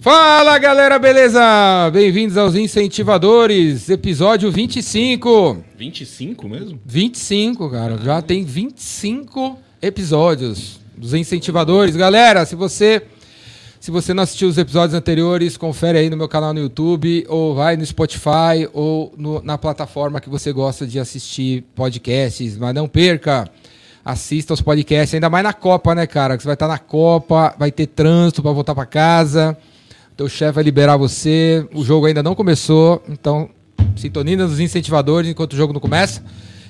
Fala galera, beleza? Bem-vindos aos Incentivadores, episódio 25. 25 mesmo? 25, cara. Já tem 25 episódios dos Incentivadores. Galera, se você se você não assistiu os episódios anteriores, confere aí no meu canal no YouTube, ou vai no Spotify, ou no- na plataforma que você gosta de assistir podcasts. Mas não perca, assista os podcasts, ainda mais na Copa, né, cara? Que você vai estar na Copa, vai ter trânsito para voltar para casa, teu chefe vai liberar você, o jogo ainda não começou, então sintoniza nos incentivadores enquanto o jogo não começa.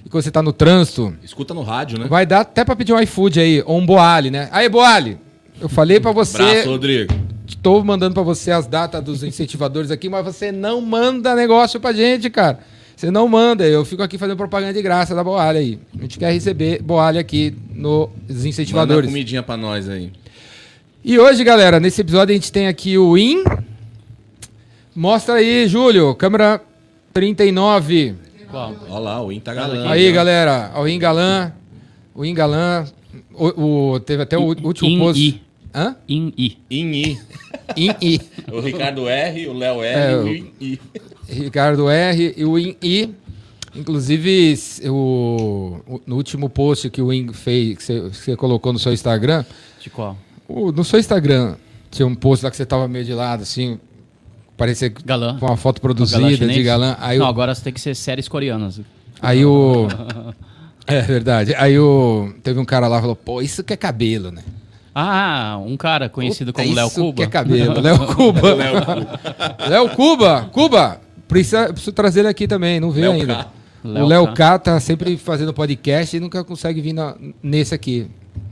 E quando você tá no trânsito, Escuta no rádio, né? vai dar até pra pedir um iFood aí, ou um Boali, né? Aí, Boali, eu falei pra você, Abraço, Rodrigo. estou mandando pra você as datas dos incentivadores aqui, mas você não manda negócio pra gente, cara. Você não manda, eu fico aqui fazendo propaganda de graça da Boali aí. A gente quer receber Boali aqui nos Manda incentivadores. comidinha pra nós aí. E hoje, galera, nesse episódio a gente tem aqui o IN. Mostra aí, Júlio, câmera 39. Qual? Olha lá, o In tá galã. Aí, galera, o In Galã. O In Galã. O, o- teve até o último In post. I. Hã? In I. In I. In I. O Ricardo R, o Léo R É, e o- In I. Ricardo R e o In I. Inclusive, o, o- no último post que o In fez, que você colocou no seu Instagram, De qual? O- no seu Instagram, tinha um post lá que você tava meio de lado, assim, parecia Galã. com uma foto Galã produzida chinês? de galã. Aí, Não, o, agora tem que ser séries coreanas. aí o. É verdade. Aí o. Teve um cara lá que falou, pô, isso que é cabelo, né? Ah, um cara conhecido Puta, como Léo isso Cuba. Que é cabelo. Léo Cuba. Léo Cu. Léo Cuba. Cuba. Precisa, preciso trazer ele aqui também. Não veio ainda. K. Léo o Léo K. K tá sempre fazendo podcast e nunca consegue vir na- nesse aqui.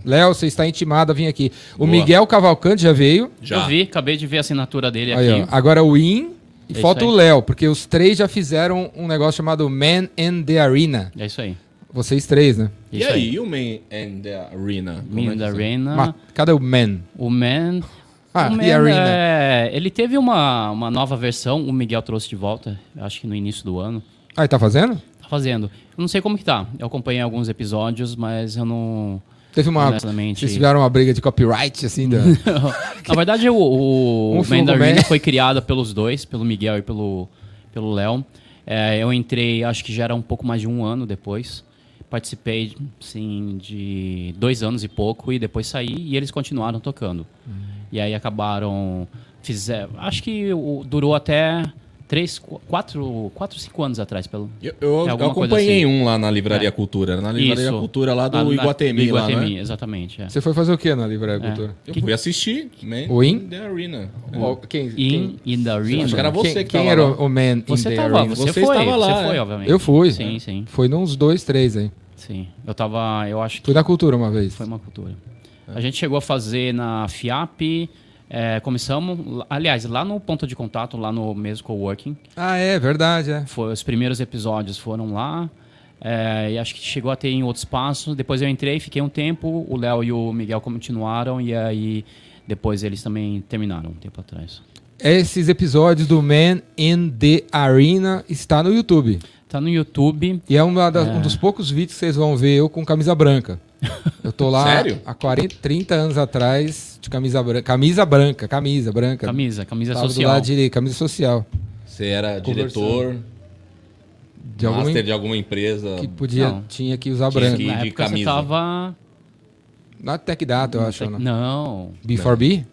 Léo, você está intimado a vir aqui. O Boa. Miguel Cavalcante já veio. Já. Eu vi, acabei de ver a assinatura dele Aí, ó. aqui. Agora o In e É falta o. Léo, porque os três já fizeram um negócio chamado Man in the Arena. É isso aí. Vocês três, né? E Isso aí, o Man and the Arena? Como é Man que da você- Arena. Ma- Cadê o Man? O Man. Ah, o Man The Arena. é, ele teve uma, uma nova versão, o Miguel trouxe de volta, acho que no início do ano. Ah, ele tá fazendo? Tá fazendo. Eu não sei como que tá. Eu acompanhei alguns episódios, mas eu não. Teve uma. Honestamente. Vocês tiveram uma briga de copyright, assim, da. Na verdade, o, o Um foi criado pelos dois, pelo Miguel e pelo pelo Léo. É, eu entrei, acho que já era um pouco mais de um ano depois. Participei, sim, de dois anos e pouco e depois saí e eles continuaram tocando. Hum. E aí acabaram, fizeram, acho que durou até três, qu- quatro, quatro, cinco anos atrás, pelo. Eu, eu- É eu acompanhei assim. um lá na Livraria É. Cultura. Na Livraria Isso. Cultura lá do na- Iguatemi, do lá, Iguatemi, né? exatamente. É. Você foi fazer o que na Livraria É. Cultura? Eu fui assistir Man O In? and the Arena. Ó, Quem, In, quem, in the Arena. Acho que era você quem, que quem era lá. o o Man Você in the tava, Arena? você, Você foi, estava lá, você né? foi, obviamente. Eu fui. Sim, sim, Foi nos dois, três aí. sim. Eu tava, eu acho que Fui na cultura uma vez. foi uma cultura. A gente chegou a fazer na FIAP, é, começamos, aliás, lá no ponto de contato, lá no mesmo coworking, Ah, é, verdade, é. foi, os primeiros episódios foram lá, é, e acho que chegou a ter em outro espaço. Depois eu entrei, fiquei um tempo, o Léo e o Miguel continuaram, e aí depois eles também terminaram um tempo atrás. Esses episódios do Man in the Arena está no YouTube. Tá no YouTube, E é, das- um dos poucos vídeos que vocês vão ver eu com camisa branca. Eu tô lá Sério? há 40, 30 anos atrás de camisa branca. Camisa branca, camisa branca. camisa, camisa Tava do social. lado direito, camisa social. Você era diretor, De alguma master de alguma empresa. que podia, Não. tinha que usar branco. que- Na de época você camisa. tava... Na Tech Data, eu acho. Não. Não, B4B?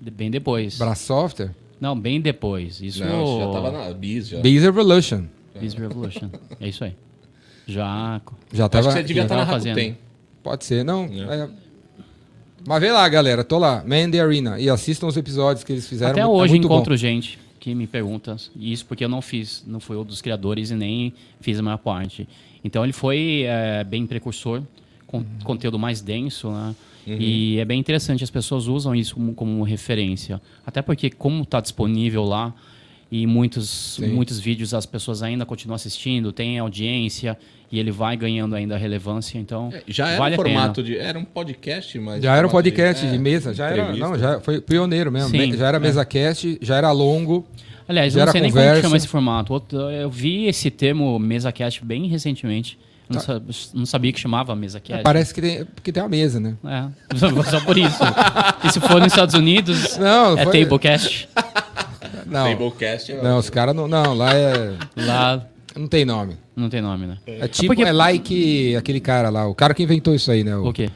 de- bem depois. Bra Software? Não, bem depois. Isso Não, você já tava na Bis já. Biz Revolution. Biz Revolution. É isso aí. Já. Já Acho tava. que você devia estar na tava fazendo. Pode ser, não. É. é. Mas vê lá, galera. Tô lá. Man in the Arena. E assistam os episódios que eles fizeram. Até é hoje bom. encontro gente que me pergunta isso porque eu não fiz, não fui um dos criadores e nem fiz a maior parte. Então ele foi é, bem precursor, com Uhum. conteúdo mais denso, né? E é bem interessante, as pessoas usam isso como, como referência. Até porque, como está disponível lá, e muitos, muitos vídeos as pessoas ainda continuam assistindo, tem audiência, e ele vai ganhando ainda relevância, então É, Já era vale um formato de. Era um podcast, mas. Já era um podcast de, é, mesa. Já era. Não, já foi pioneiro mesmo. Sim, já era é. mesa cast, já era longo. Aliás, Já eu não era sei nem como conversa. que chama esse formato. Eu vi esse termo MesaCast bem recentemente. Não, Tá. sa- não sabia que chamava MesaCast. Parece que tem, porque tem uma mesa, né? É, só por isso. E se for nos Estados Unidos, Não, é foi- Tablecast. Não, Tablecast é não, os caras não. Não, lá é. Lá Não tem nome. Não tem nome, né? É tipo, porque- é like aquele cara lá, o cara que inventou isso aí, né? O, O quê?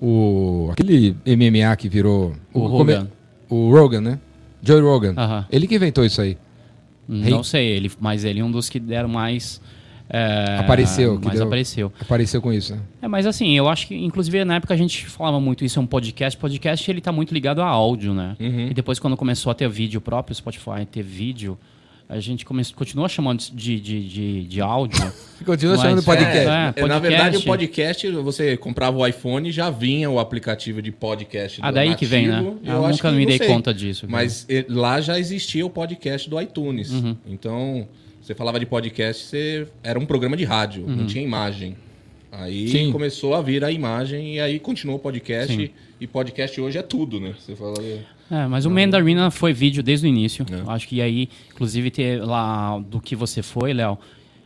o- aquele MMA que virou. O come- Rogan. O Rogan, né? Joe Rogan. Aham. Ele que inventou isso aí. Rei- Não sei, ele, mas ele é um dos que deram mais. é, Apareceu, que Mais deu- apareceu. Apareceu com isso, né? É, mas assim, eu acho que, inclusive, na época a gente falava muito isso, é um podcast. Podcast, ele tá muito ligado a áudio, né? Uhum. E depois, quando começou a ter vídeo próprio, Spotify ter vídeo, a gente come... continua chamando de, de, de, de áudio. Continua Mas- chamando podcast. É, É, Na podcast. verdade, o podcast, você comprava o iPhone e já vinha o aplicativo de podcast. Ah, do daí que vem, né? nativo. Eu acho nunca que me dei sei. conta disso. Mas eh, lá já existia o podcast do iTunes. Uhum. Então, você falava de podcast, você era um programa de rádio, Uhum. não tinha imagem. Aí Sim. começou a vir a imagem e aí continuou o podcast. Sim. E podcast hoje é tudo, né? Você fala. É, mas o Mandarina foi vídeo desde o início. É. Acho que aí, inclusive, ter lá do que você foi, Léo,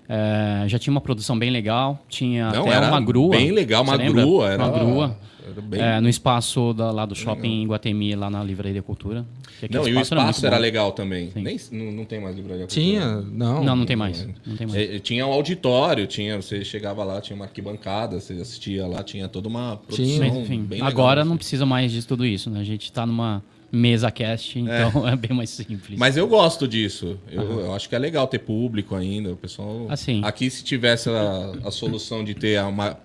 é, já tinha uma produção bem legal. Tinha Não, até era uma grua. bem legal, uma grua, era- uma grua. era bem- é, no espaço da- lá do shopping em Guatemi, lá na Livraria Cultura. Não, e o espaço era, bom. legal também. Sim. Nem, não, não tem mais livraria. Tinha? Não. Não, não tem mais. Não tem mais. É, tinha um auditório, tinha, você chegava lá, tinha uma arquibancada, você assistia lá, tinha toda uma produção Tinha. Mas, enfim, bem legal, agora assim. não precisa mais de tudo isso, né? A gente tá numa mesa cast, então é, bem mais simples. Mas eu gosto disso. Eu, eu acho que é legal ter público ainda. O pessoal. Assim. Aqui, se tivesse a, a solução de ter uma.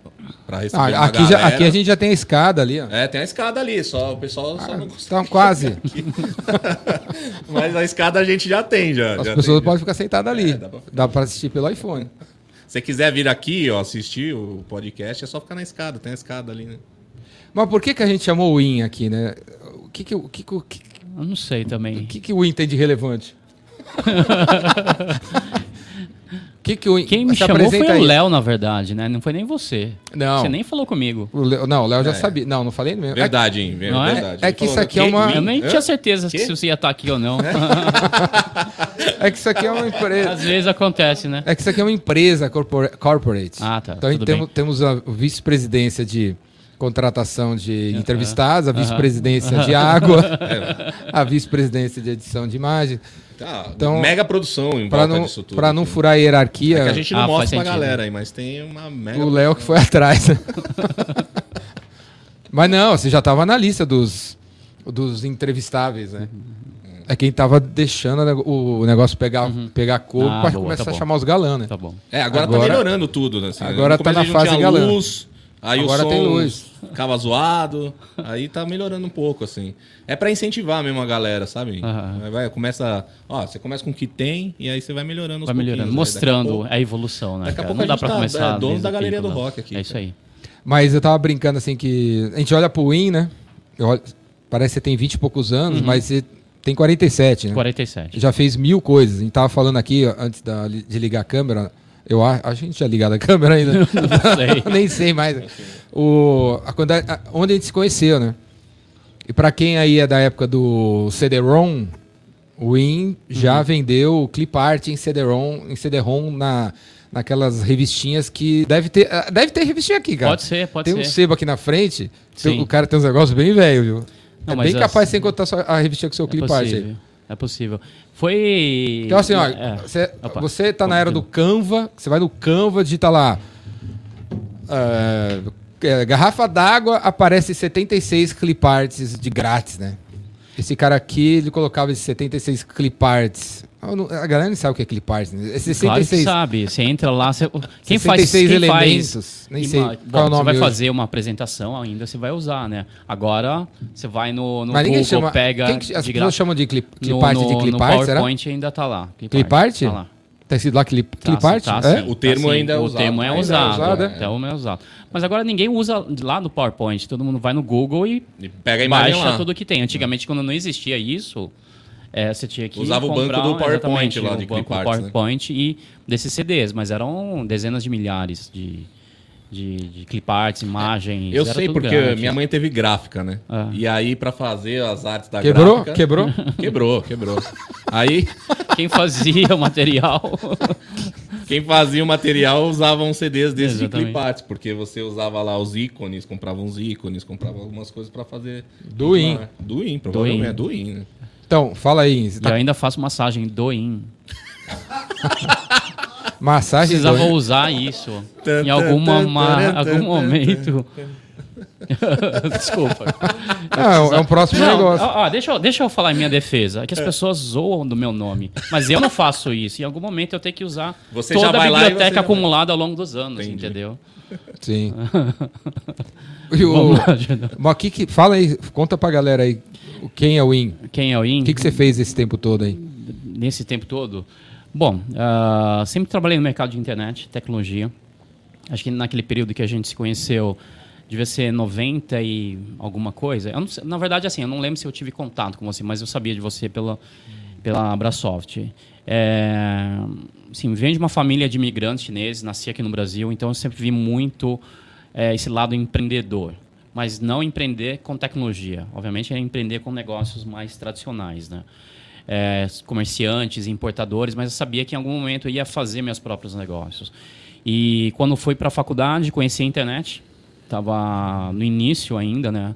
Pra receber Ah, uma aqui, já- galera- aqui a gente já tem a escada ali, ó. É, tem a escada ali, só o pessoal só não consegue. Então, quase. Mas a escada a gente já tem, já. As já pessoas tem. podem ficar sentadas ali. É, dá pra- dá pra assistir pelo iPhone. Se você quiser vir aqui, ó, assistir o podcast, é só ficar na escada. Tem a escada ali, né? Mas por que, que a gente chamou o Win aqui, né? O que, que, o que, que, o que, Eu não sei também. o que, que o Win tem de relevante? Que, que o. Quem me chamou foi apresenta o aí. Léo, na verdade, né? Não foi nem você. Não. Você nem falou comigo. O Léo- não, o Léo já É. sabia. Não, não falei mesmo. É- Verdade, hein? Não é? Verdade. É que isso aqui é "Que? uma- Win?" Eu nem tinha certeza Quê? se você ia estar aqui ou não. É que isso aqui é uma empresa. Às vezes acontece, né? É que isso aqui é uma empresa corpora- corporate. Ah, tá. Então a gente Tudo temos a vice-presidência de contratação de entrevistados, a vice-presidência de água, a vice-presidência de edição de imagem. Tá, Então, mega produção em não, disso tudo. pra não furar a hierarquia, É que a gente não Ah, mostra pra sentido. galera aí, mas tem uma mega. o Léo que foi atrás. Mas não, você já estava na lista dos, dos entrevistáveis, né? É quem tava deixando o negócio pegar, pegar corpo Ah, para começar tá a chamar os galãs, né? Tá bom. É, agora, Agora- tá melhorando tudo, né? Assim, agora tá na fase galã. luz, aí Agora o tem som luz. ficava zoado, aí tá melhorando um pouco, assim. É pra incentivar mesmo a galera, sabe? Aí Vai, começa, ó, você começa com o que tem e aí você vai melhorando Vai aos melhorando, daqui a mostrando pouco- a evolução, né? Daqui a cara? pouco Não a dá gente pra tá- começar. é, dono da galeria pico, do rock aqui, É isso cara. aí. Mas eu tava brincando assim que. A gente olha pro Win, né? Eu olho- parece que você tem 20 e poucos anos, mas você tem 47, né? 47. Já fez mil coisas. A gente tava falando aqui, antes da- de ligar a câmera. Eu que a gente tinha ligado a câmera ainda. Não sei. Nem sei mais. O, a a- onde a gente se conheceu, né? E pra quem aí é da época do CD-ROM, o Win já vendeu clip art em CD-ROM, em CD-ROM na, naquelas revistinhas que deve ter, ah, deve ter revistinha aqui, cara. Pode ser, pode tem ser. um sebo aqui na frente. tem- Sim. o cara tem uns negócios bem velho, viu? Não, é bem as- capaz de você encontrar só a revistinha com seu É clip art aí. É possível. Foi. Então, assim, ó, É. você, Opa. você tá na era do. Canva, você vai no Canva, digita lá. é, é, garrafa d'água, aparece 76 cliparts de grátis, né? Esse cara aqui, ele colocava esses 76 cliparts. A galera não sabe o que é clipart, né? Esses Claro que 66, sabe. Você entra lá. Você... Quem faz. 66 Quem elementos. faz... Nem Ima- sei Bom, qual é o Você nome vai hoje. fazer uma apresentação ainda, você vai usar, né? Agora, você vai no, no Mas Google, chama. pega. quem que- as de pessoas chamam de clip, no, clipart no, de clipart, será? PowerPoint ainda tá lá. Clipart? Tá lá. Tá escrito lá clip, Tá, clipart? tá, é? O termo tá, ainda é o usado. termo é Ainda é usado. usado, o é? termo é usado. Mas agora ninguém usa lá no PowerPoint. Todo mundo vai no Google e E pega a imagem baixa lá. tudo que tem. Antigamente, quando não existia isso, é, você tinha que Usava o banco do PowerPoint lá, o de banco do cliparts, né? PowerPoint e desses CDs, mas eram dezenas de milhares de, de, de cliparts, imagens. Eu era sei tudo porque grande. minha mãe teve gráfica, né? Ah. E aí, pra fazer as artes da Quebrou? gráfica... Quebrou? Quebrou, quebrou. Aí, Quem fazia o material. quem fazia o material usava uns CDs desse de Exatamente. clipart, porque você usava lá os ícones, comprava uns ícones, comprava algumas coisas pra fazer. Do in. Ah, Do in, provavelmente. É do in, né? Então, fala aí. Você E tá eu ainda faço massagem do in. massagem Precisava do- usar isso em alguma, tan, ma- tan, algum momento. Desculpa. Não, é um- é um próximo Não, negócio. ó, ó, deixa, eu, deixa eu falar em minha defesa. É que as pessoas zoam do meu nome. Mas eu não faço isso. Em algum momento eu tenho que usar Você toda já a vai lá e você biblioteca acumulada ao longo dos anos, Entendi. entendeu? Sim. E o, mas que, que, fala aí, conta pra galera aí quem é o IN. Quem é o IN? O que, que você fez esse tempo todo aí? nesse tempo todo? Bom, ah, sempre trabalhei no mercado de internet, tecnologia. Acho que naquele período que a gente se conheceu, devia ser 90 e alguma coisa. Sei- na verdade, assim, eu não lembro se eu tive contato com você, mas eu sabia de você pela, pela Abrasoft. É, assim, venho de uma família de imigrantes chineses, nasci aqui no Brasil, então eu sempre vi muito é, esse lado empreendedor. Mas não empreender com tecnologia. Obviamente, é empreender com negócios mais tradicionais, né? é, comerciantes, importadores, mas eu sabia que em algum momento eu ia fazer meus próprios negócios. E quando fui para a faculdade, conheci a internet, estava no início ainda, né?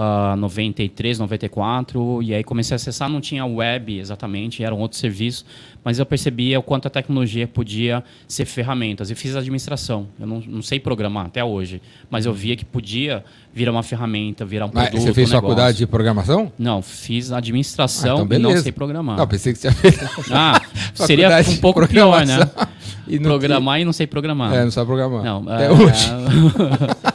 Ah, 93, 94, e aí comecei a acessar, não tinha web exatamente, era um outro serviço, mas eu percebia o quanto a tecnologia podia ser ferramentas. Eu fiz administração, eu não, não sei programar até hoje, mas eu via que podia virar uma ferramenta, virar um Mas produto, você fez um faculdade de programação? Não, fiz Ah, administração então e não sei programar. Não, pensei que você tinha feito Ah, seria um pouco pior, né? e Programar e não sei programar. tinha- É, não sabe programar. Não, Até é, hoje.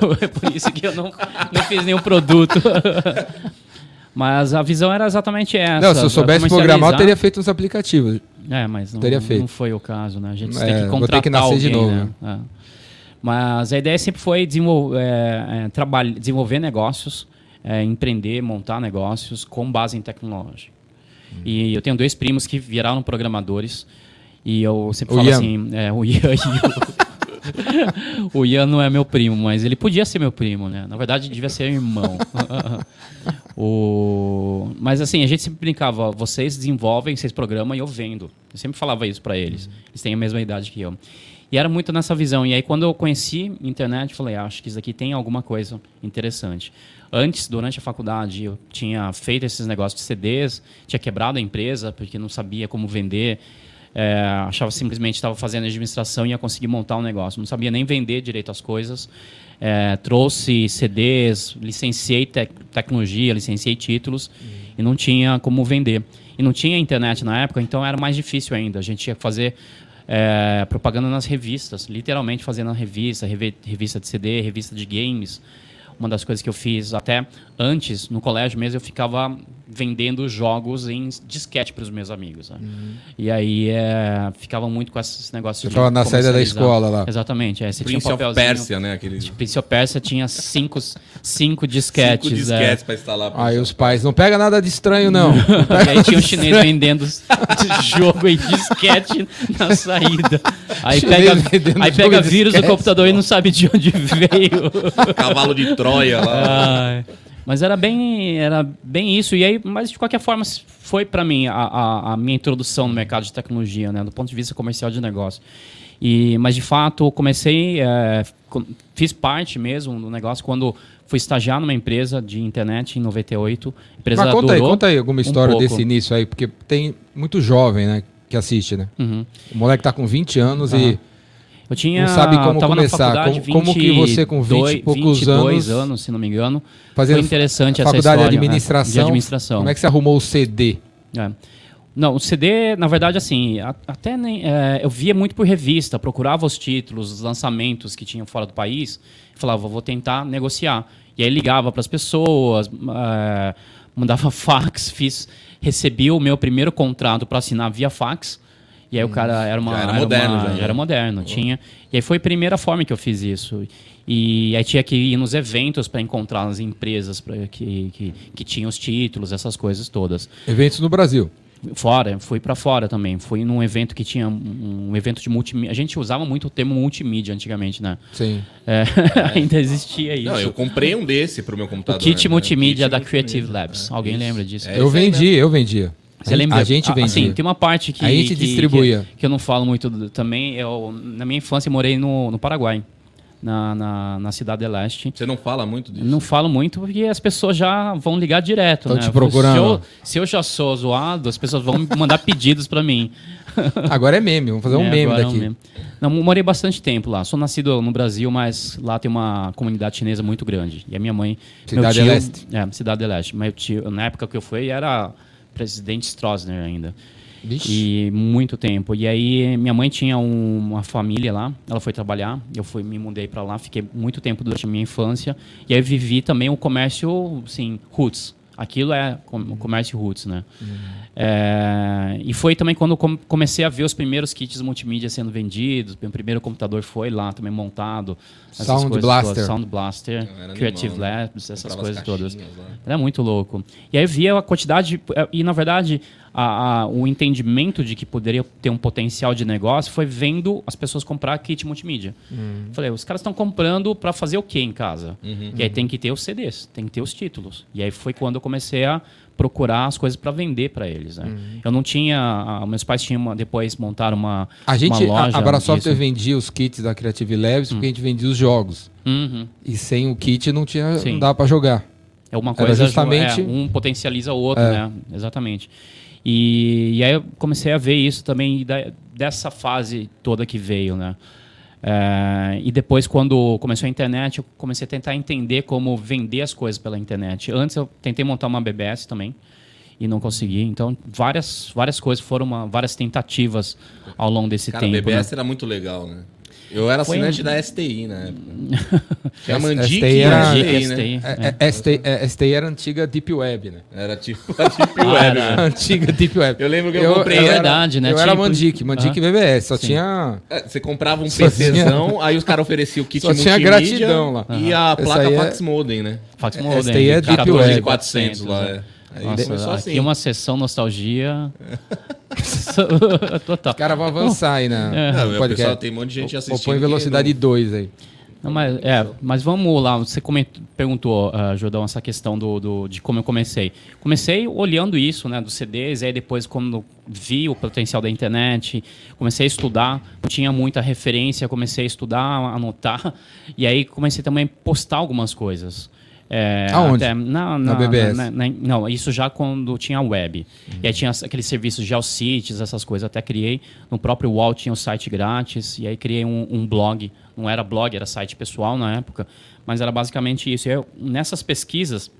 é por isso que eu não, não fiz nenhum produto. Mas a visão era exatamente essa. Não, se eu soubesse programar, eu teria feito uns aplicativos. É, mas não, Teria feito. não foi o caso, né? A gente É, tem que vou ter contratar que nascer alguém, de novo, né? É. Mas a ideia sempre foi desenvol é, é, desenvolver negócios, é, empreender, montar negócios com base em tecnologia. E eu tenho dois primos que viraram programadores. E eu sempre O falo Ian. assim, é, o Ian e o... o Ian não é meu primo, mas ele podia ser meu primo, né? Na verdade, devia ser irmão. o... Mas assim, a gente sempre brincava, vocês desenvolvem, vocês programam e eu vendo. Eu sempre falava isso para eles. Eles têm a mesma idade que eu. E era muito nessa visão. E aí, quando eu conheci internet, falei, "Ah, acho que isso aqui tem alguma coisa interessante. Antes, durante a faculdade, eu tinha feito esses negócios de CDs, tinha quebrado a empresa, porque não sabia como vender. É, achava simplesmente estava fazendo administração e ia conseguir montar um negócio. Não sabia nem vender direito as coisas. É, trouxe CDs, licenciei tec- tecnologia, licenciei títulos e não tinha como vender. E não tinha internet na época, então era mais difícil ainda. A gente tinha que fazer é, propaganda nas revistas, literalmente fazendo na revista, revi- revista de CD, revista de games. Uma das coisas que eu fiz até antes, no colégio mesmo, eu ficava vendendo jogos em disquete para os meus amigos. né? E aí é, ficava muito com esses negócios Você de falava na saída da escola lá. Exatamente, é, você Prince tinha um of. Persia, né? Aquele De Prince of Persia tinha cinco, cinco disquetes. cinco é. disquetes pra instalar. pro Aí os pais, não pega nada de estranho, não. E aí tinha um chinês vendendo jogo em disquete na saída. Aí Chinês pega, aí pega vírus do disquete. computador e não sabe de onde veio. Cavalo de Troia lá. Ai, mas era bem, era bem isso. E aí, mas de qualquer forma, foi para mim a, a, a minha introdução no mercado de tecnologia, né, do ponto de vista comercial de negócio. E, mas de fato, eu comecei, é, fiz parte mesmo do negócio quando fui estagiar numa empresa de internet em 98. A empresa Mas conta aí, conta aí alguma um história pouco. desse início aí, porque tem muito jovem, né, que assiste, né? Uhum. O moleque tá com 20 anos e Eu tinha, Não sabe como começar. Na faculdade, Como- como que você com 20 e 22 poucos 22 anos, anos, se não me engano, fazendo foi interessante essa faculdade história. de né, administração, de administração. como é que você arrumou o CD? É. Não, o CD, na verdade, assim, até nem, é, eu via muito por revista, procurava os títulos, os lançamentos que tinham fora do país, e falava, vou tentar negociar. E aí ligava para as pessoas, é, mandava fax, fiz, recebi o meu primeiro contrato para assinar via fax. E aí o cara era uma. Já era moderno, uma- já, né? era moderno, tinha. E aí foi a primeira forma que eu fiz isso. E aí tinha que ir nos eventos para encontrar as empresas pra, que, que, que tinham os títulos, essas coisas todas. Eventos no Brasil. Fora, fui para fora também. Fui num evento que tinha um, um evento de multimídia. A gente usava muito o termo multimídia antigamente, né? Sim. É, ainda existia isso. Não, eu comprei um desse pro meu o computador. kit né? multimídia Kit da multimídia. Creative Labs. Alguém Isso. lembra disso? É eu vendi, eu vendia. Você lembra? A gente Ah, vendia. Assim, tem uma parte que. A gente que- distribuía. Que, que eu não falo muito do- também. Eu, na minha infância, eu morei no, no Paraguai, na, na, na Cidade de Leste. Você não fala muito disso? Não falo muito porque as pessoas já vão ligar direto. Tão né? te procurando. Se eu, se eu já sou zoado, as pessoas vão me mandar pedidos para mim. Agora é meme, vamos fazer um É, meme agora é um daqui. meme. Não, morei bastante tempo lá. Sou nascido no Brasil, mas lá tem uma comunidade chinesa muito grande. E a minha mãe. Cidade meu de tio, Leste. É, Cidade de Leste. Meu tio, na época que eu fui, era presidente Stroessner ainda. Vixe. E muito tempo. E aí minha mãe tinha um- uma família lá, ela foi trabalhar, eu fui me mudei para lá, fiquei muito tempo durante a minha infância. E aí vivi também o comércio, assim, roots. Aquilo é com- o comércio roots, né? É, e foi também quando comecei a ver os primeiros kits multimídia sendo vendidos. Meu primeiro computador foi lá também montado. essas Sound coisas Blaster. todas, Sound Blaster, era Creative animal, né? Labs, essas Comprava as coisas todas. lá. Era muito louco. E aí eu via a quantidade. E na verdade, a- a- o entendimento de que poderia ter um potencial de negócio foi vendo as pessoas comprar kit multimídia. Falei, os caras estão comprando para fazer o quê em casa? E aí tem que ter os CDs, tem que ter os títulos. E aí foi quando eu comecei a procurar as coisas para vender para eles. Né? Eu não tinha. a- meus pais tinham uma- depois montaram uma. A gente, uma loja a, a Brasoft disso. vendia os kits da Creative Labs porque a gente vendia os jogos. Uhum. E sem o kit não tinha, Sim. não dava pra jogar. É uma Era coisa justamente- é, um potencializa o outro, É. né? Exatamente. E, e aí eu comecei a ver isso também da- dessa fase toda que veio, né? É, e depois, quando começou a internet, eu comecei a tentar entender como vender as coisas pela internet. Antes eu tentei montar uma BBS também e não consegui. Então, várias, várias coisas foram uma- várias tentativas ao longo desse Cara, tempo. BBS né? era muito legal, né? Eu era Foi assinante da STI na época. Tinha a Mandic STI era- a Dica, STI, né? STI, É, é, ST, é, STI era antiga Deep Web, né? Era tipo a Deep Ah, Web, era. né? Antiga Deep Web. Eu lembro que eu comprei É verdade, né? Eu era Tipo- Mandic, Mandic BBS, só Sim. tinha... É, Você comprava um Só PCzão, aí os caras ofereciam o kit Só tinha gratidão lá. e a placa é- fax modem, né? Fax modem, aí é Deep 14, Web. 400 lá, né? é. Aí Nossa, começou aqui assim. uma sessão nostalgia total. Os caras vão avançar aí na, É. Não, podcast. pessoal tem um monte de gente assistindo. Ou põe velocidade 2 aí. Não, mas, é, mas vamos lá, você comentou, perguntou, uh, Jordão, essa questão do, do- de como eu comecei. Comecei olhando isso, né, dos CDs, aí depois quando vi o potencial da internet, comecei a estudar, não tinha muita referência, comecei a estudar, a anotar, e aí comecei também a postar algumas coisas. É, Aonde? até na, Na BBS? na- na- não, isso já quando tinha web. E aí tinha aqueles serviços GeoCities, essas coisas. Até criei. No próprio UOL tinha o site grátis. E aí criei um, um blog. Não era blog, era site pessoal na época. Mas era basicamente isso. E eu, nessas pesquisas,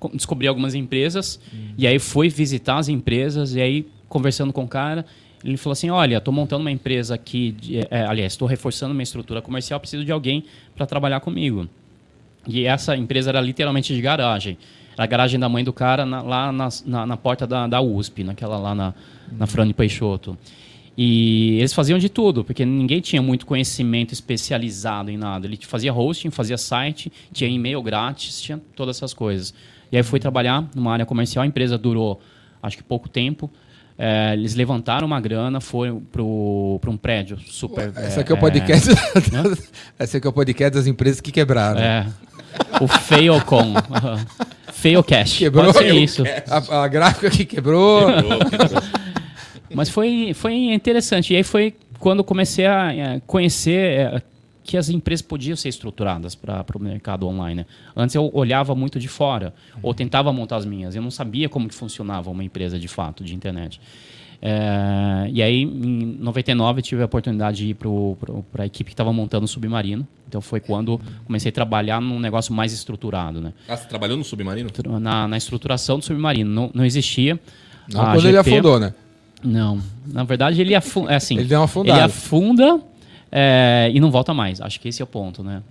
co- descobri algumas empresas. E aí fui visitar as empresas. E aí, conversando com o cara, ele falou assim: Olha, estou montando uma empresa aqui. de- é, aliás, estou reforçando minha estrutura comercial. Preciso de alguém para trabalhar comigo. E essa empresa era literalmente de garagem. Era a garagem da mãe do cara na- lá na, na, na porta da, da USP, naquela lá na, na Frane Peixoto. E eles faziam de tudo, porque ninguém tinha muito conhecimento especializado em nada. Ele fazia hosting, fazia site, tinha e-mail grátis, tinha todas essas coisas. E aí fui trabalhar numa área comercial, a empresa durou acho que pouco tempo. É, eles levantaram uma grana, foram para um prédio super. Esse aqui é o podcast. Esse aqui é o podcast das empresas que quebraram. É. O Failcon. Failcast. Quebrou Pode ser isso. A, a gráfica que quebrou. Mas foi, foi interessante. E aí foi quando eu comecei a eh, conhecer eh, que as empresas podiam ser estruturadas para o mercado online. né? Antes eu olhava muito de fora, ou tentava montar as minhas. Eu não sabia como que funcionava uma empresa de fato, de internet. Eh, e aí, em 99, eu tive a oportunidade de ir para a equipe que estava montando o Submarino. Então foi quando comecei a trabalhar num negócio mais estruturado. Né? Ah, você trabalhou no Submarino? Na, na estruturação do Submarino. Não, não existia. Não a quando ele GP afundou, né? não, na verdade ele afunda, é assim, Ele deu uma afundada. ele afunda é, e não volta mais. Acho que esse é o ponto, né?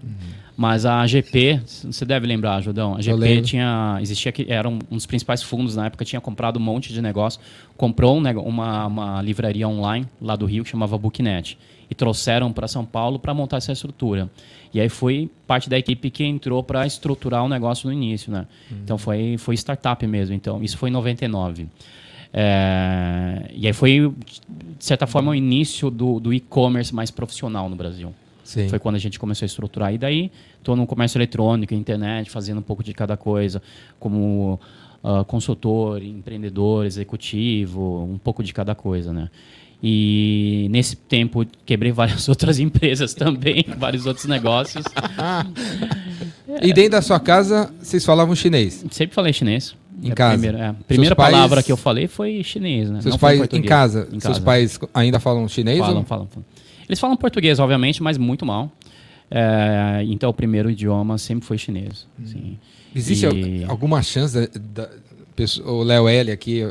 Mas a GP, você deve lembrar, Judão, a GP tinha, existia que era um, um dos principais fundos na época, tinha comprado um monte de negócio, comprou um uma, uma livraria online lá do Rio que chamava Booknet e trouxeram para São Paulo para montar essa estrutura. E aí foi parte da equipe que entrou para estruturar o negócio no início, né? Então foi foi startup mesmo. Então isso foi em 99. É, e aí foi, de certa forma, o início do, do e-commerce mais profissional no Brasil. Sim. Foi quando a gente começou a estruturar. E daí, estou no comércio eletrônico, internet, fazendo um pouco de cada coisa, como uh, consultor, empreendedor, executivo, um pouco de cada coisa, né? E nesse tempo quebrei várias outras empresas também, vários outros negócios. E dentro da sua casa, vocês falavam chinês? Sempre falei chinês. Em É casa? Primeira, é, a primeira pais- palavra que eu falei foi chinês, né? Seus Não pais em casa, Em seus casa. pais ainda falam chinês? Falam, ou... falam, falam. Eles falam português, obviamente, mas muito mal. É, então, o primeiro idioma sempre foi chinês. sim. Existe E- al- alguma chance da, da pessoa- o Léo L aqui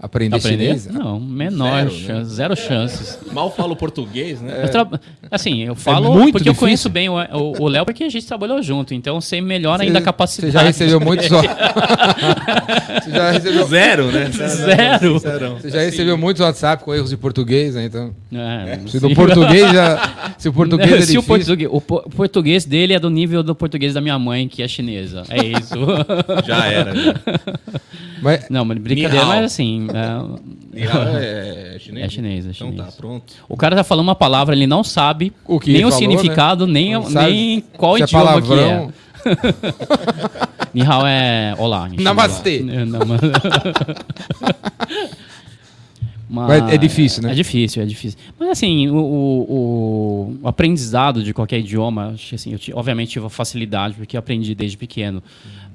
aprender, Aprender? chinês? Não, menor Zero, né? chance, zero chances. Mal falo português, né? Eu tra- Assim, eu falo muito porque eu difícil. conheço bem o Léo, porque a gente trabalhou junto, então eu sei melhor ainda a capacidade. Você já recebeu muitos. você já recebeu, Zero, né? Zero. Você já recebeu muitos WhatsApp com erros de português, né? Então, É, se do português já, se o português é Se o difícil, português, o po- o português dele é do nível do português da minha mãe, que é chinesa. É isso. Já era. Já. Mas Não, mas brincadeira, mas assim. é, Nihao é, é chinês? É chinês, é Então chinês. tá, pronto. o cara tá falando uma palavra, ele não sabe O que nem o falou, significado, nem, sabe nem qual se é idioma palavrão. que é. Ni hao é olá. Namastê. É, não, mas- é difícil, né? É difícil, é difícil. Mas assim, o, o- o aprendizado de qualquer idioma, acho que, assim, eu obviamente tive a facilidade, porque eu aprendi desde pequeno.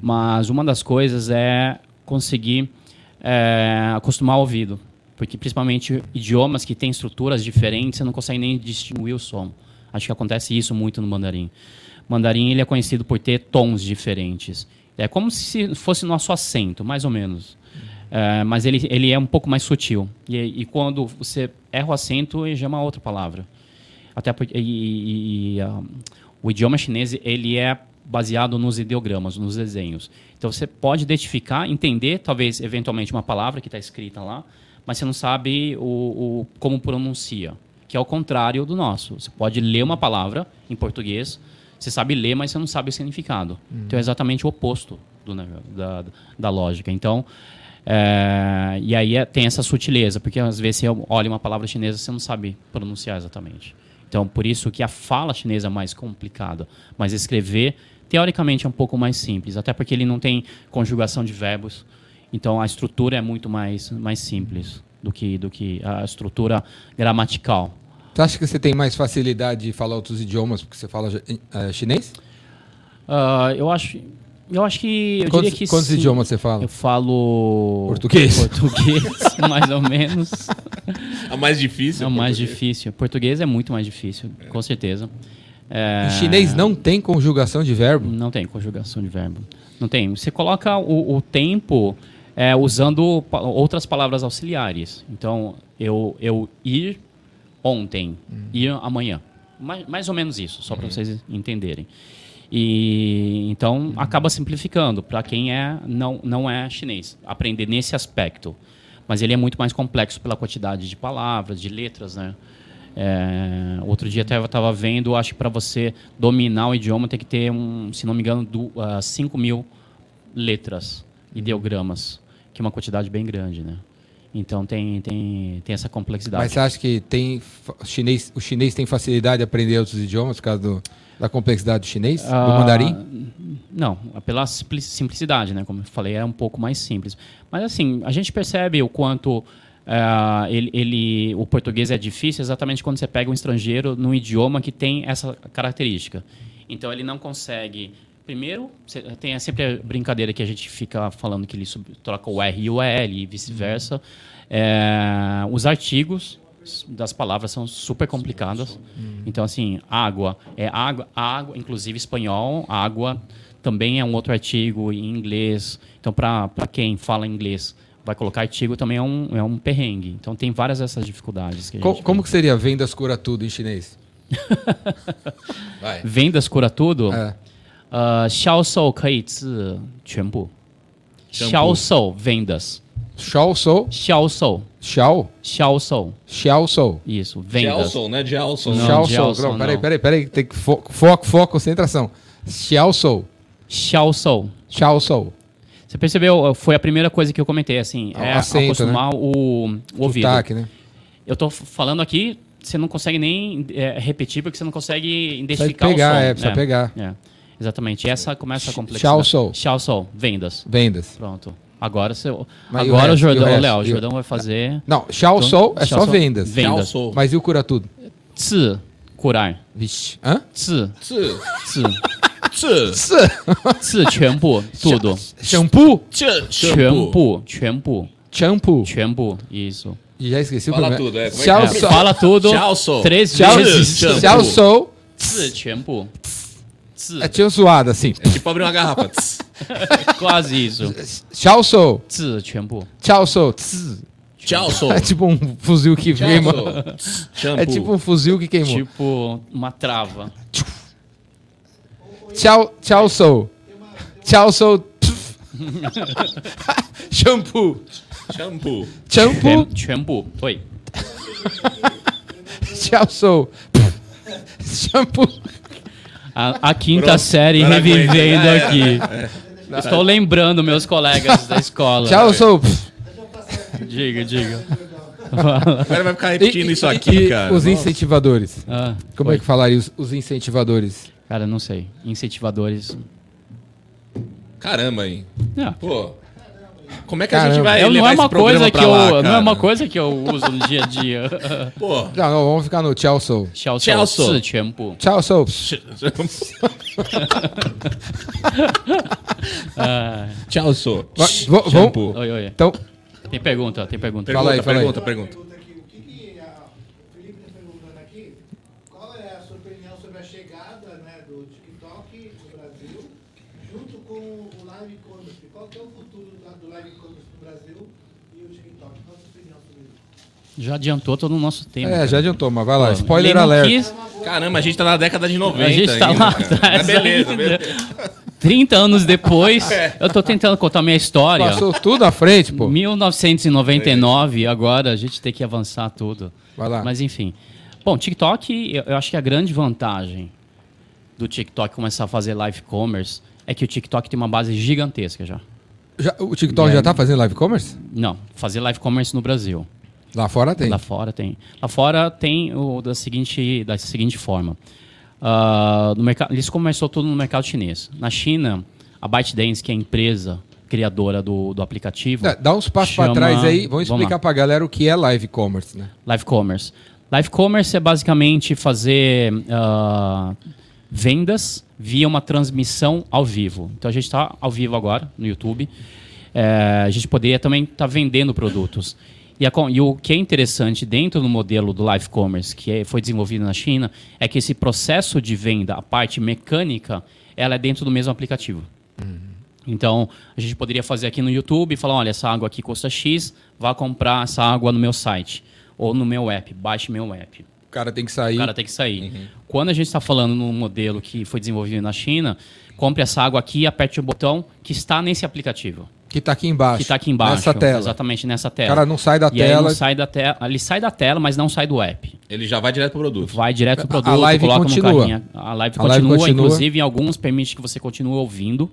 Mas uma das coisas é conseguir é, acostumar o ouvido. Porque principalmente idiomas que têm estruturas diferentes, você não consegue nem distinguir o som. Acho que acontece isso muito no mandarim. Mandarim ele é conhecido por ter tons diferentes. É como se fosse nosso acento, mais ou menos. É, mas ele, ele é um pouco mais sutil. E, e quando você erra o acento, ele já é uma outra palavra. Até porque e, e- e, ah, o idioma chinês ele é baseado nos ideogramas, nos desenhos. Então você pode identificar, entender, talvez eventualmente uma palavra que está escrita lá, mas você não sabe o, o- como pronuncia, que é o contrário do nosso. Você pode ler uma palavra em português, você sabe ler, mas você não sabe o significado. Então é exatamente o oposto do ne- da, da lógica. Então é, e aí é- tem essa sutileza, porque às vezes você olha uma palavra chinesa você não sabe pronunciar exatamente. Então, por isso que a fala chinesa é mais complicada. Mas escrever, teoricamente, é um pouco mais simples. Até porque ele não tem conjugação de verbos. Então, a estrutura é muito mais, mais simples do que, do que a estrutura gramatical. Você acha que você tem mais facilidade de falar outros idiomas porque você fala eh, chinês? Ah, eu acho... Eu acho que... Eu Quantos, diria que quantos sim. idiomas você fala? Eu falo... Português. Português, mais ou menos. A mais difícil. É o mais português. difícil. Português é muito mais difícil, com certeza. É, Em chinês não tem conjugação de verbo? Não tem conjugação de verbo. Não tem. Você coloca o, o tempo é, usando pa- outras palavras auxiliares. Então, eu, eu ir ontem, ir amanhã. Mais, mais ou menos isso, só para vocês entenderem. E então acaba simplificando para quem é não, não é chinês aprender nesse aspecto. Mas ele é muito mais complexo pela quantidade de palavras, de letras, né? É, outro dia até eu estava vendo, acho que para você dominar o idioma tem que ter, um, se não me engano, do, ah, 5 mil letras, ideogramas, que é uma quantidade bem grande, né? Então tem, tem, tem essa complexidade. Mas você acha que tem chinês, o chinês tem facilidade de aprender outros idiomas por causa do- da complexidade do chinês? do Ah, mandarim? Não, pela simpli- simplicidade, né? Como eu falei, é um pouco mais simples. Mas assim, a gente percebe o quanto ah, ele, ele- o português é difícil exatamente quando você pega um estrangeiro num idioma que tem essa característica. Então ele não consegue. Primeiro, tem sempre a brincadeira que a gente fica falando que ele sub- troca o R e o L e vice-versa. É, os artigos das palavras são super complicadas. Então, assim, água é água, água, inclusive espanhol, água também é um outro artigo em inglês. Então, para quem fala inglês, vai colocar artigo também é um, é um perrengue. Então, tem várias dessas dificuldades. Que a Co- gente como que seria vendas cura tudo em chinês? Vai. Vendas cura tudo. É. 呃，销售可以治全部。全部销售 vendas， Xiao sou, 销售 xiao, 销售 xiao sou. isso vendas。 Gelson, né? Gelson. Não, Xiao Xiao sou. sou, Não, peraí, não. peraí, peraí. Tem que fo foco, foco, concentração. Xiao sou, 销售 xiao sou. Você percebeu? Foi a primeira coisa que eu comentei, assim, é acento, acostumar o, o ouvido. Sotaque, né? Eu tô falando aqui você não consegue nem é, repetir porque você não consegue Precisa identificar pegar, o som. é, precisa pegar. É, exatamente. E essa começa a complexidade. Tchau, Sol. Tchau, Sol. Vendas. Vendas. Pronto. Agora, você, Mas o agora o, o Jordão, resto? Léo, o o- Jordão vai fazer... Não, Xiao Então, Soul é só vendas. Vendas. Tchau, sou. Mas e o cura tudo? Tsi, curar. Vixe. Hã? Tsi, Tsu, tsi, tsu, tsi, 全部, tudo. Shampoo? tsu, 全部,全部, Shampoo. 全部, isso. E já esqueci Fala o primeiro. tudo, é. Como é Xiao É, que Soul. fala tudo Tchau, Sol. três Xiao, vezes. Shampoo. Xiao Soul 字全部，字 é tinha zoado assim. É tipo abrir uma garrafa. Tss. quase isso. Xiao Soul. 字全部， Xiao Soul. Tss. Tchau, Sol. É tipo um fuzil que Tchau, queima. Sol. Tss. Shampoo. É tipo um fuzil que queimou. tipo uma trava. Tchau, tchau, sou. Tchau, sou. Shampoo. Shampoo. Shampoo. Shampoo. Oi. tchau, sou. Shampoo. A, quinta Pronto. série revivendo é, é, aqui. É. Estou lembrando meus colegas da escola. Tchau, sou. diga, diga. O cara vai ficar repetindo e, isso aqui, e, cara. Os incentivadores. Ah, Como foi. é que falaria os, os incentivadores? Cara, não sei. Incentivadores. Caramba, hein? É. Pô. Como é que Caramba. a gente vai eu, levar não é uma coisa que eu, lá, Não é uma coisa que eu uso no dia a dia. Pô. Não, não, vamos ficar no Chelsea. Chelsea. Chelsea. tchau Chelsea. Chelsea. Chelsea. tchau oi. Então... Tem pergunta, tem pergunta. Fala pergunta, aí, fala pergunta, aí. pergunta. Já adiantou todo o nosso tempo. é, já adiantou, mas vai lá. Pô, Spoiler alert. quis- Caramba, a gente tá na década de 90 a gente tá ainda, lá cara. atrás. Beleza, ainda. beleza. 30 anos depois, eu tô tentando contar minha história. Passou tudo à frente, pô. 1999, agora a gente tem que avançar tudo. Vai lá. Mas enfim. Bom, TikTok, eu, acho que a grande vantagem do TikTok começar a fazer live commerce é que o TikTok tem uma base gigantesca já. Já- o TikTok E já tá fazendo live commerce? Não, fazer live commerce no Brasil. Lá fora tem. Lá fora tem. Lá fora tem o da seguinte, da seguinte forma. Ah, no mercado, isso começou tudo no mercado chinês. Na China, a ByteDance, que é a empresa criadora do, do aplicativo, Dá- Dá uns passos chama- trás aí. Vamos explicar lá. pra galera o que é live commerce, né? Live Commerce. Live Commerce é basicamente fazer ah, vendas via uma transmissão ao vivo. Então a gente está ao vivo agora no YouTube. É, a gente poderia também estar vendendo produtos. E, a e o que é interessante dentro do modelo do Live Commerce, que é- foi desenvolvido na China, é que esse processo de venda, a parte mecânica, ela é dentro do mesmo aplicativo. Então, a gente poderia fazer aqui no YouTube e falar, olha, essa água aqui custa X, vá comprar essa água no meu site. Ou no meu app, baixe meu app. O cara tem que sair. O cara tem que sair. Quando a gente está falando num modelo que foi desenvolvido na China, compre essa água aqui e aperte o botão que está nesse aplicativo. Que tá aqui embaixo. Que está aqui embaixo. Nessa tela. Exatamente nessa O tela. cara não sai da e tela. não sai da tela. Ele sai da tela, mas não sai do app. Ele já vai direto pro produto. Vai direto pro A- a produto, live coloca continua. no carrinho. A live A live continua, continua. inclusive em alguns permite que você continue ouvindo.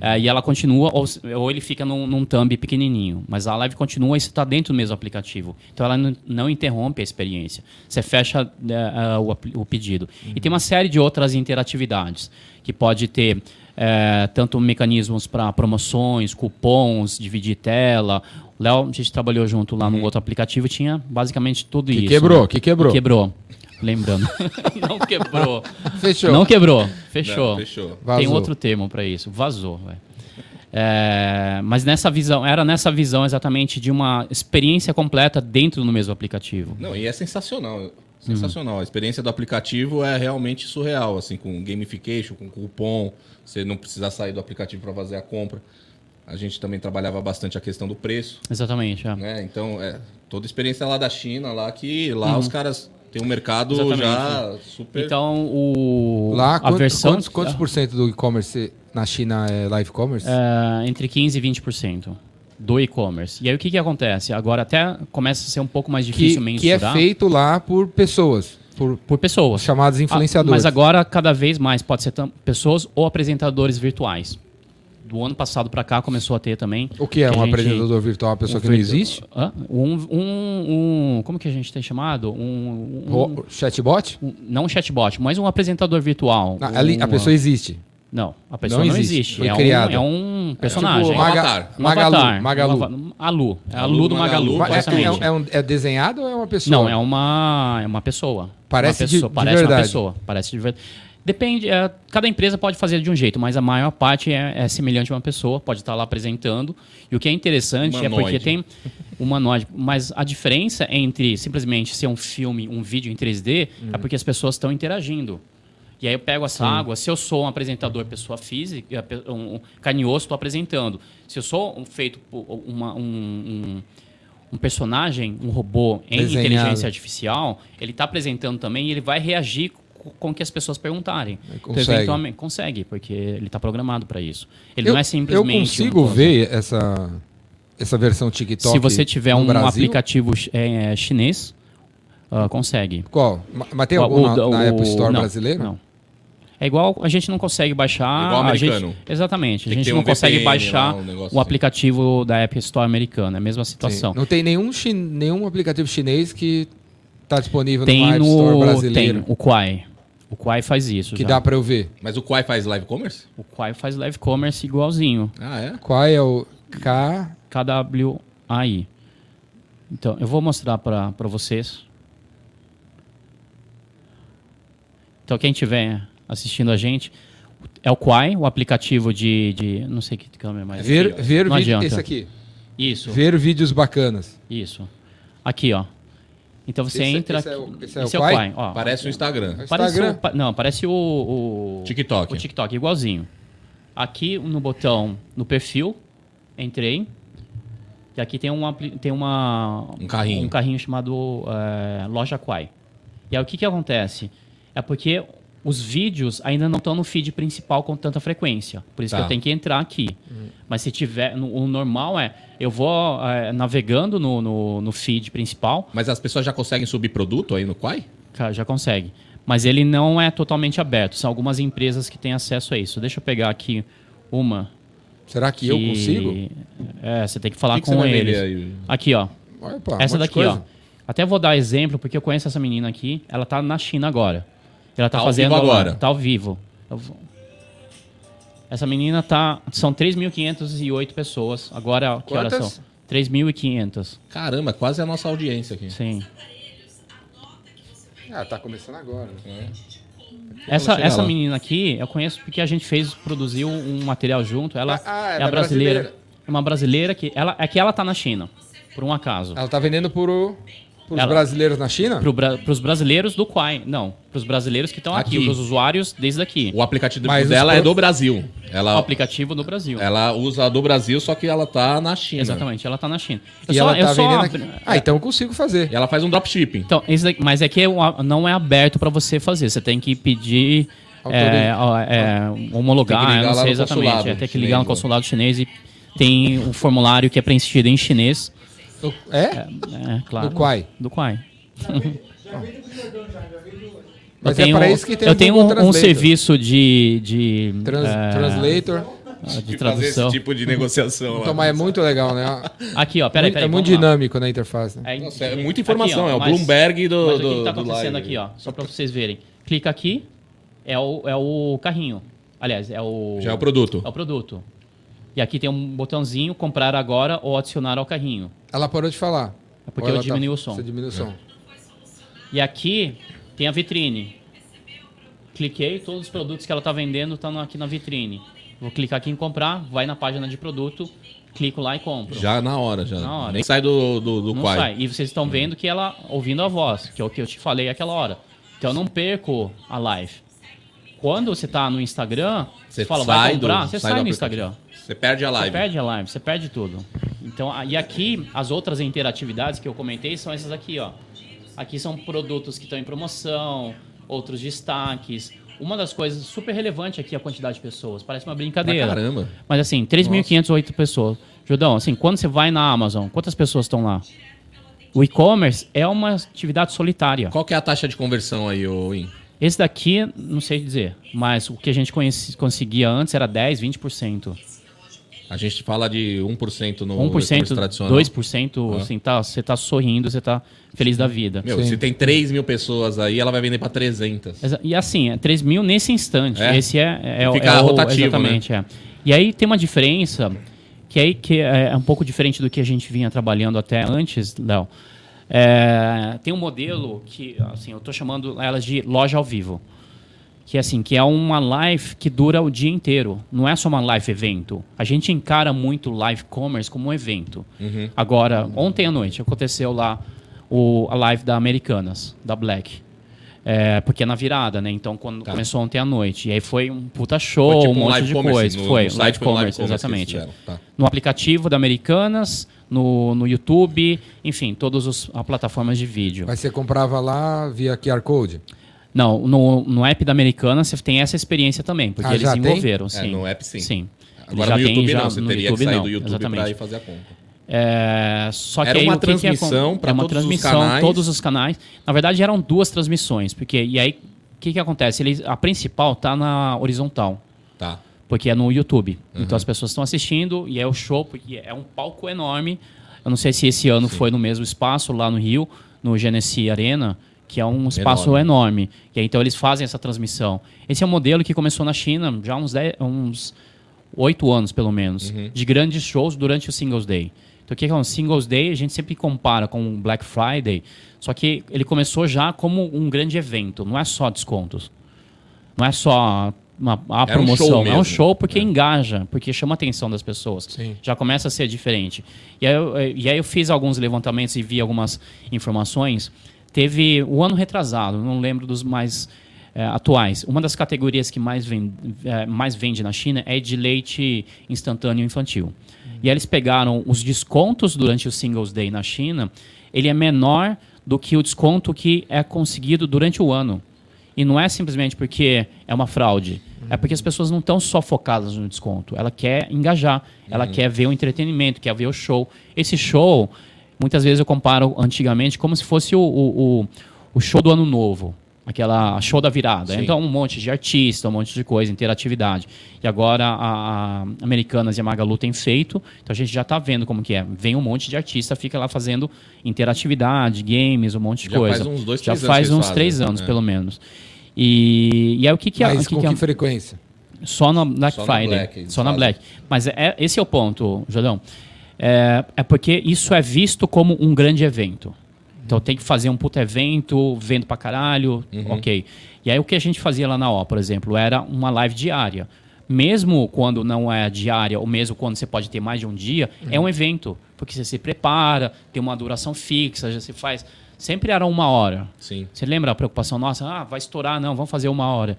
É, e ela continua, ou, ou ele fica num, num thumb pequenininho. Mas a live continua e você está dentro do mesmo aplicativo. Então ela não, não interrompe a experiência. Você fecha é, é, o, o pedido. E tem uma série de outras interatividades que pode ter é, tanto mecanismos para promoções, cupons, dividir tela. Léo, a gente trabalhou junto lá no outro aplicativo e tinha basicamente tudo Que isso. quebrou, né? que quebrou. Quebrou. Lembrando. não quebrou. Fechou. Não quebrou. Fechou. Não, fechou. Tem outro termo para isso. Vazou. É, mas nessa visão, era nessa visão exatamente de uma experiência completa dentro do mesmo aplicativo. Não, e é sensacional. Sensacional. A experiência do aplicativo é realmente surreal, assim, com gamification, com cupom. Você não precisa sair do aplicativo para fazer a compra. A gente também trabalhava bastante a questão do preço, Exatamente. é. né? Então, é toda a experiência lá da China, lá que lá os caras têm um mercado Exatamente. já super. Então, o, Lá, a quanto- versão quantos, quantos por cento do e-commerce na China é live commerce? é, entre 15% e 20% do e-commerce. E aí o que, que acontece? Agora até começa a ser um pouco mais difícil que, que é mensurar feito lá por pessoas, por por pessoas. chamados Ah, influenciadores. Mas agora, cada vez mais, pode ser pessoas ou apresentadores virtuais. do ano passado para cá começou a ter também. O que é que um gente- apresentador virtual? Uma pessoa um que não existe? Hã? Um, um, um- Como que a gente tem chamado? Um, um- Chatbot? não um chatbot, mas um apresentador virtual. Ah, ali, a pessoa existe. Não, a pessoa Não não existe, existe. foi é, criada. um, é um personagem. Tipo, Um Maga- avatar. Um Magalu. avatar. Magalu. Um ava- a Lu. É a Alu Lu do Magalu, Magalu. É, exatamente. é um- é desenhado ou é uma pessoa? Não, é uma, é uma pessoa. Parece uma de- pessoa, de parece verdade. uma pessoa. Parece de verdade. Depende, é, cada empresa pode fazer de um jeito, mas a maior parte é, é semelhante a uma pessoa, pode estar lá apresentando. E o que é interessante é Humanoide. porque tem humanoide, mas a diferença entre simplesmente ser um filme, um vídeo em 3D, Hum. é porque as pessoas estão interagindo. E aí eu pego essa água, se eu sou um apresentador pessoa física, um um carne osso, estou apresentando. Se eu sou um feito uma- um, um- um personagem, um robô em Desenhado. inteligência artificial, ele está apresentando também e ele vai reagir co- com o que as pessoas perguntarem. Então, consegue. eventualmente, consegue, porque ele está programado para isso. Ele eu, não é simplesmente. Eu um consigo coisa. ver essa, essa versão TikTok Se você tiver um Brasil? aplicativo é, chinês, ah, consegue. Qual? Ma- Mas tem O- algum na, o- na o- App Store não, brasileira? Não. É igual, a gente não consegue baixar. Igual a americano. gente- exatamente. Tem A gente não um consegue VPN baixar lá, um o assim. aplicativo da App Store americana. É a mesma Sim. situação. Não tem nenhum, chi- nenhum aplicativo chinês que está disponível Tem no App Store brasileiro. Tem o Quai. O Quai faz isso. Que já. dá para eu ver. Mas o Quai faz live commerce? O Quai faz live commerce igualzinho. Ah, é? Qual é o K? KWAI. Então, eu vou mostrar para vocês. Então, quem estiver assistindo a gente, é o Quai, o aplicativo de. de não sei que câmera mais. Ver, Aqui, ver não vídeo. adianta. Esse aqui. Isso, Ver vídeos bacanas. isso. Aqui, ó. Então você Esse- entra. esse é aqui- o- esse é o é o Quai? Ó, Parece o Instagram. Parece Instagram. o, não, parece o, o TikTok. O TikTok, igualzinho. Aqui no botão, no perfil, entrei. E aqui tem, um, apli- tem uma, Um carrinho. um carrinho chamado é, Loja Quai. E aí o que, que acontece? É porque os vídeos ainda não estão no feed principal com tanta frequência. Por isso Tá. que eu tenho que entrar aqui. Mas se tiver. no- o normal é. Eu vou é, navegando no, no, no feed principal, Mas as pessoas já conseguem subir produto aí no Quai? Já consegue. Mas ele não é totalmente aberto. São algumas empresas que têm acesso a isso. Deixa eu pegar aqui uma. Será que, eu consigo? É, você tem que falar que que com vender eles. Aqui, ó. Opa, um essa de daqui, ó. Até vou dar exemplo, porque eu conheço essa menina aqui. Ela tá na China agora. Ela tá, Tá ao fazendo vivo lá- agora. Tá ao vivo. Essa menina tá. São 3.508 pessoas. Agora, que horas são? 3.500. Caramba, quase a nossa audiência aqui. Sim. Ah, tá começando agora. né? Essa, essa lá. menina aqui, eu conheço porque a gente fez, produziu um material junto. Ela Ah, ah, é é brasileira. brasileira. É uma brasileira que. Ela, é que ela tá na China, por um acaso. Ela tá vendendo por, os Ela- brasileiros na China? Pro bra, pros brasileiros do Quai. Não, pros brasileiros que estão aqui, Aqui. pros usuários desde aqui. O aplicativo Mas os dela é do Brasil. O Ela, aplicativo do Brasil. ela usa a do Brasil, só que ela tá na China. Exatamente, ela tá na China. Eu E só- ela tá vendendo abri- aqui. Ah, então eu consigo fazer. E ela faz um dropshipping. Então, esse daqui- mas é que é não é aberto para você fazer. Você tem que pedir é, ó, é, homologar, Tem que ligar eu não sei exatamente. É, tem que ligar no né? consulado chinês e tem um formulário que é preenchido em chinês. Do- É? É, claro. Do Quai. Do Quai. Já veio do Jordão já, já veio do... Mas eu tenho, é para isso que tem eu tenho um, um serviço de, de, Trans- é, Translator. de fazer tradução. esse tipo de negociação. Então, lá. mas é muito legal, né? Aqui, ó, peraí, peraí. é muito vamos lá. dinâmico na interface. Né? É, Nossa, é muita informação, aqui, ó, é o mas- Bloomberg do- Mas o que, do- que tá do acontecendo aqui, ó? Só para vocês verem. Clica aqui, é o, é o carrinho. Aliás, é o. Já é o produto. É o produto. E aqui tem um botãozinho comprar agora ou adicionar ao carrinho. Ela parou de falar. É porque Ou eu ela diminui o som. Você diminui o som. E aqui tem a vitrine. Cliquei, todos os produtos que ela está vendendo estão aqui na vitrine. Vou clicar aqui em comprar, vai na página de produto, clico lá e compro. Já na hora, já. Na hora. Nem sai do, do, do não Quai. sai. E vocês estão vendo que ela ouvindo a voz, que é o que eu te falei aquela hora. Então eu não perco a live. Quando você está no Instagram, você, Você fala, vai do- comprar, você sai sai, do no aplicativo. Instagram. Você perde a Você live. perde a live, você perde tudo. Então, e aqui, as outras interatividades que eu comentei são essas aqui, ó. Aqui são produtos que estão em promoção, outros destaques. Uma das coisas super relevante aqui é a quantidade de pessoas. Parece uma brincadeira. caramba. Mas assim, 3.508 pessoas. Judão, assim, quando você vai na Amazon, quantas pessoas estão lá? O e-commerce é uma atividade solitária. Qual que é a taxa de conversão aí, ô In? Esse daqui, não sei dizer, mas o que a gente conheci- conseguia antes era 10, 20%. A gente fala de 1% no 1%, tradicional. 2%, assim, tá, você tá sorrindo, você tá feliz da vida. Meu, Sim. se tem 3 mil pessoas aí, ela vai vender para 300. E assim, é 3 mil nesse instante. É? Esse é, é, é Fica é o rotativo, Exatamente, né? é. E aí tem uma diferença que aí que é, é um pouco diferente do que a gente vinha trabalhando até antes, Léo. É, tem um modelo que, assim, eu estou chamando elas de loja ao vivo que assim, que é uma live que dura o dia inteiro. Não é só uma live evento. A gente encara muito live commerce como um evento. Uhum. Agora, ontem à noite aconteceu lá o, a live da Americanas, da Black. É, porque é na virada, né? Então, quando tá. começou ontem à noite. E aí foi um puta show, foi tipo um monte de coisa. No, foi, no live, commerce, live exatamente. Tá. No aplicativo da Americanas, no, no YouTube, enfim, todas as plataformas de vídeo. Mas você comprava lá via QR Code? Não, no, no app da Americana você tem essa experiência também, porque ah, eles desenvolveram. Sim. É, no app sim. Sim. Agora no YouTube já, não, você teria YouTube, que sair não, do YouTube para ir fazer a compra. É, só que era aí, uma transmissão é, para é uma todos transmissão, os canais. todos os canais. Na verdade eram duas transmissões, porque e aí o que, que acontece? Ele, a principal tá na horizontal. Tá. Porque é no YouTube. Uhum. Então as pessoas estão assistindo e é o show, porque é um palco enorme. Eu não sei se esse ano Sim. foi no mesmo espaço lá no Rio, no Genesee Arena que é um espaço enorme. enorme. E aí, então eles fazem essa transmissão. Esse é um modelo que começou na China já há uns, uns 8 anos, pelo menos, uhum. de grandes shows durante o Singles Day. Então, o que é um Singles Day? A gente sempre compara com o Black Friday, só que ele começou já como um grande evento, não é só descontos. Não é só uma, a promoção, um é um show porque é. engaja, porque chama a atenção das pessoas. Sim. Já começa a ser diferente. E aí, eu, e aí eu fiz alguns levantamentos e vi algumas informações Teve o ano retrasado, não lembro dos mais é, atuais. Uma das categorias que mais vende, é, mais vende na China é de leite instantâneo infantil. Uhum. E eles pegaram os descontos durante o Singles Day na China, ele é menor do que o desconto que é conseguido durante o ano. E não é simplesmente porque é uma fraude. Uhum. É porque as pessoas não estão só focadas no desconto. Ela quer engajar, ela uhum. quer ver o entretenimento, quer ver o show. Esse show Muitas vezes eu comparo antigamente como se fosse o, o, o show do ano novo, aquela show da virada. Sim. Então, um monte de artista, um monte de coisa, interatividade. E agora a, a Americanas e a Magalu têm feito, então a gente já está vendo como que é. Vem um monte de artista, fica lá fazendo interatividade, games, um monte de já coisa. Faz uns dois, já faz uns três anos, né? pelo menos. E, e aí o que, que é. Mas com que, que é? frequência? Só na Black só Friday. Na Black, só na Black. Mas é, esse é o ponto, Jordão é, é porque isso é visto como um grande evento. Então tem que fazer um puto evento, vendo pra caralho, uhum. ok. E aí o que a gente fazia lá na O, por exemplo, era uma live diária. Mesmo quando não é diária, ou mesmo quando você pode ter mais de um dia, uhum. é um evento. Porque você se prepara, tem uma duração fixa, já se faz. Sempre era uma hora. Sim. Você lembra a preocupação nossa? Ah, vai estourar, não, vamos fazer uma hora.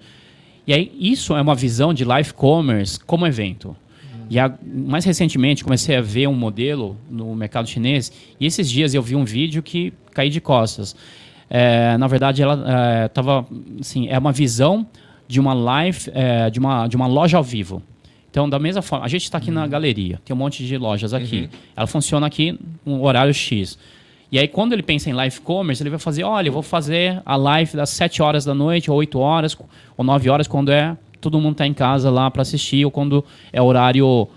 E aí, isso é uma visão de live commerce como evento. E a, mais recentemente comecei a ver um modelo no mercado chinês e esses dias eu vi um vídeo que caí de costas. É, na verdade, ela estava é, assim, é uma visão de uma live, é, de, uma, de uma loja ao vivo. Então, da mesma forma, a gente está aqui uhum. na galeria, tem um monte de lojas aqui. Uhum. Ela funciona aqui no horário X. E aí, quando ele pensa em live commerce, ele vai fazer: olha, eu vou fazer a live das 7 horas da noite, ou 8 horas, ou 9 horas, quando é todo mundo está em casa lá para assistir ou quando é horário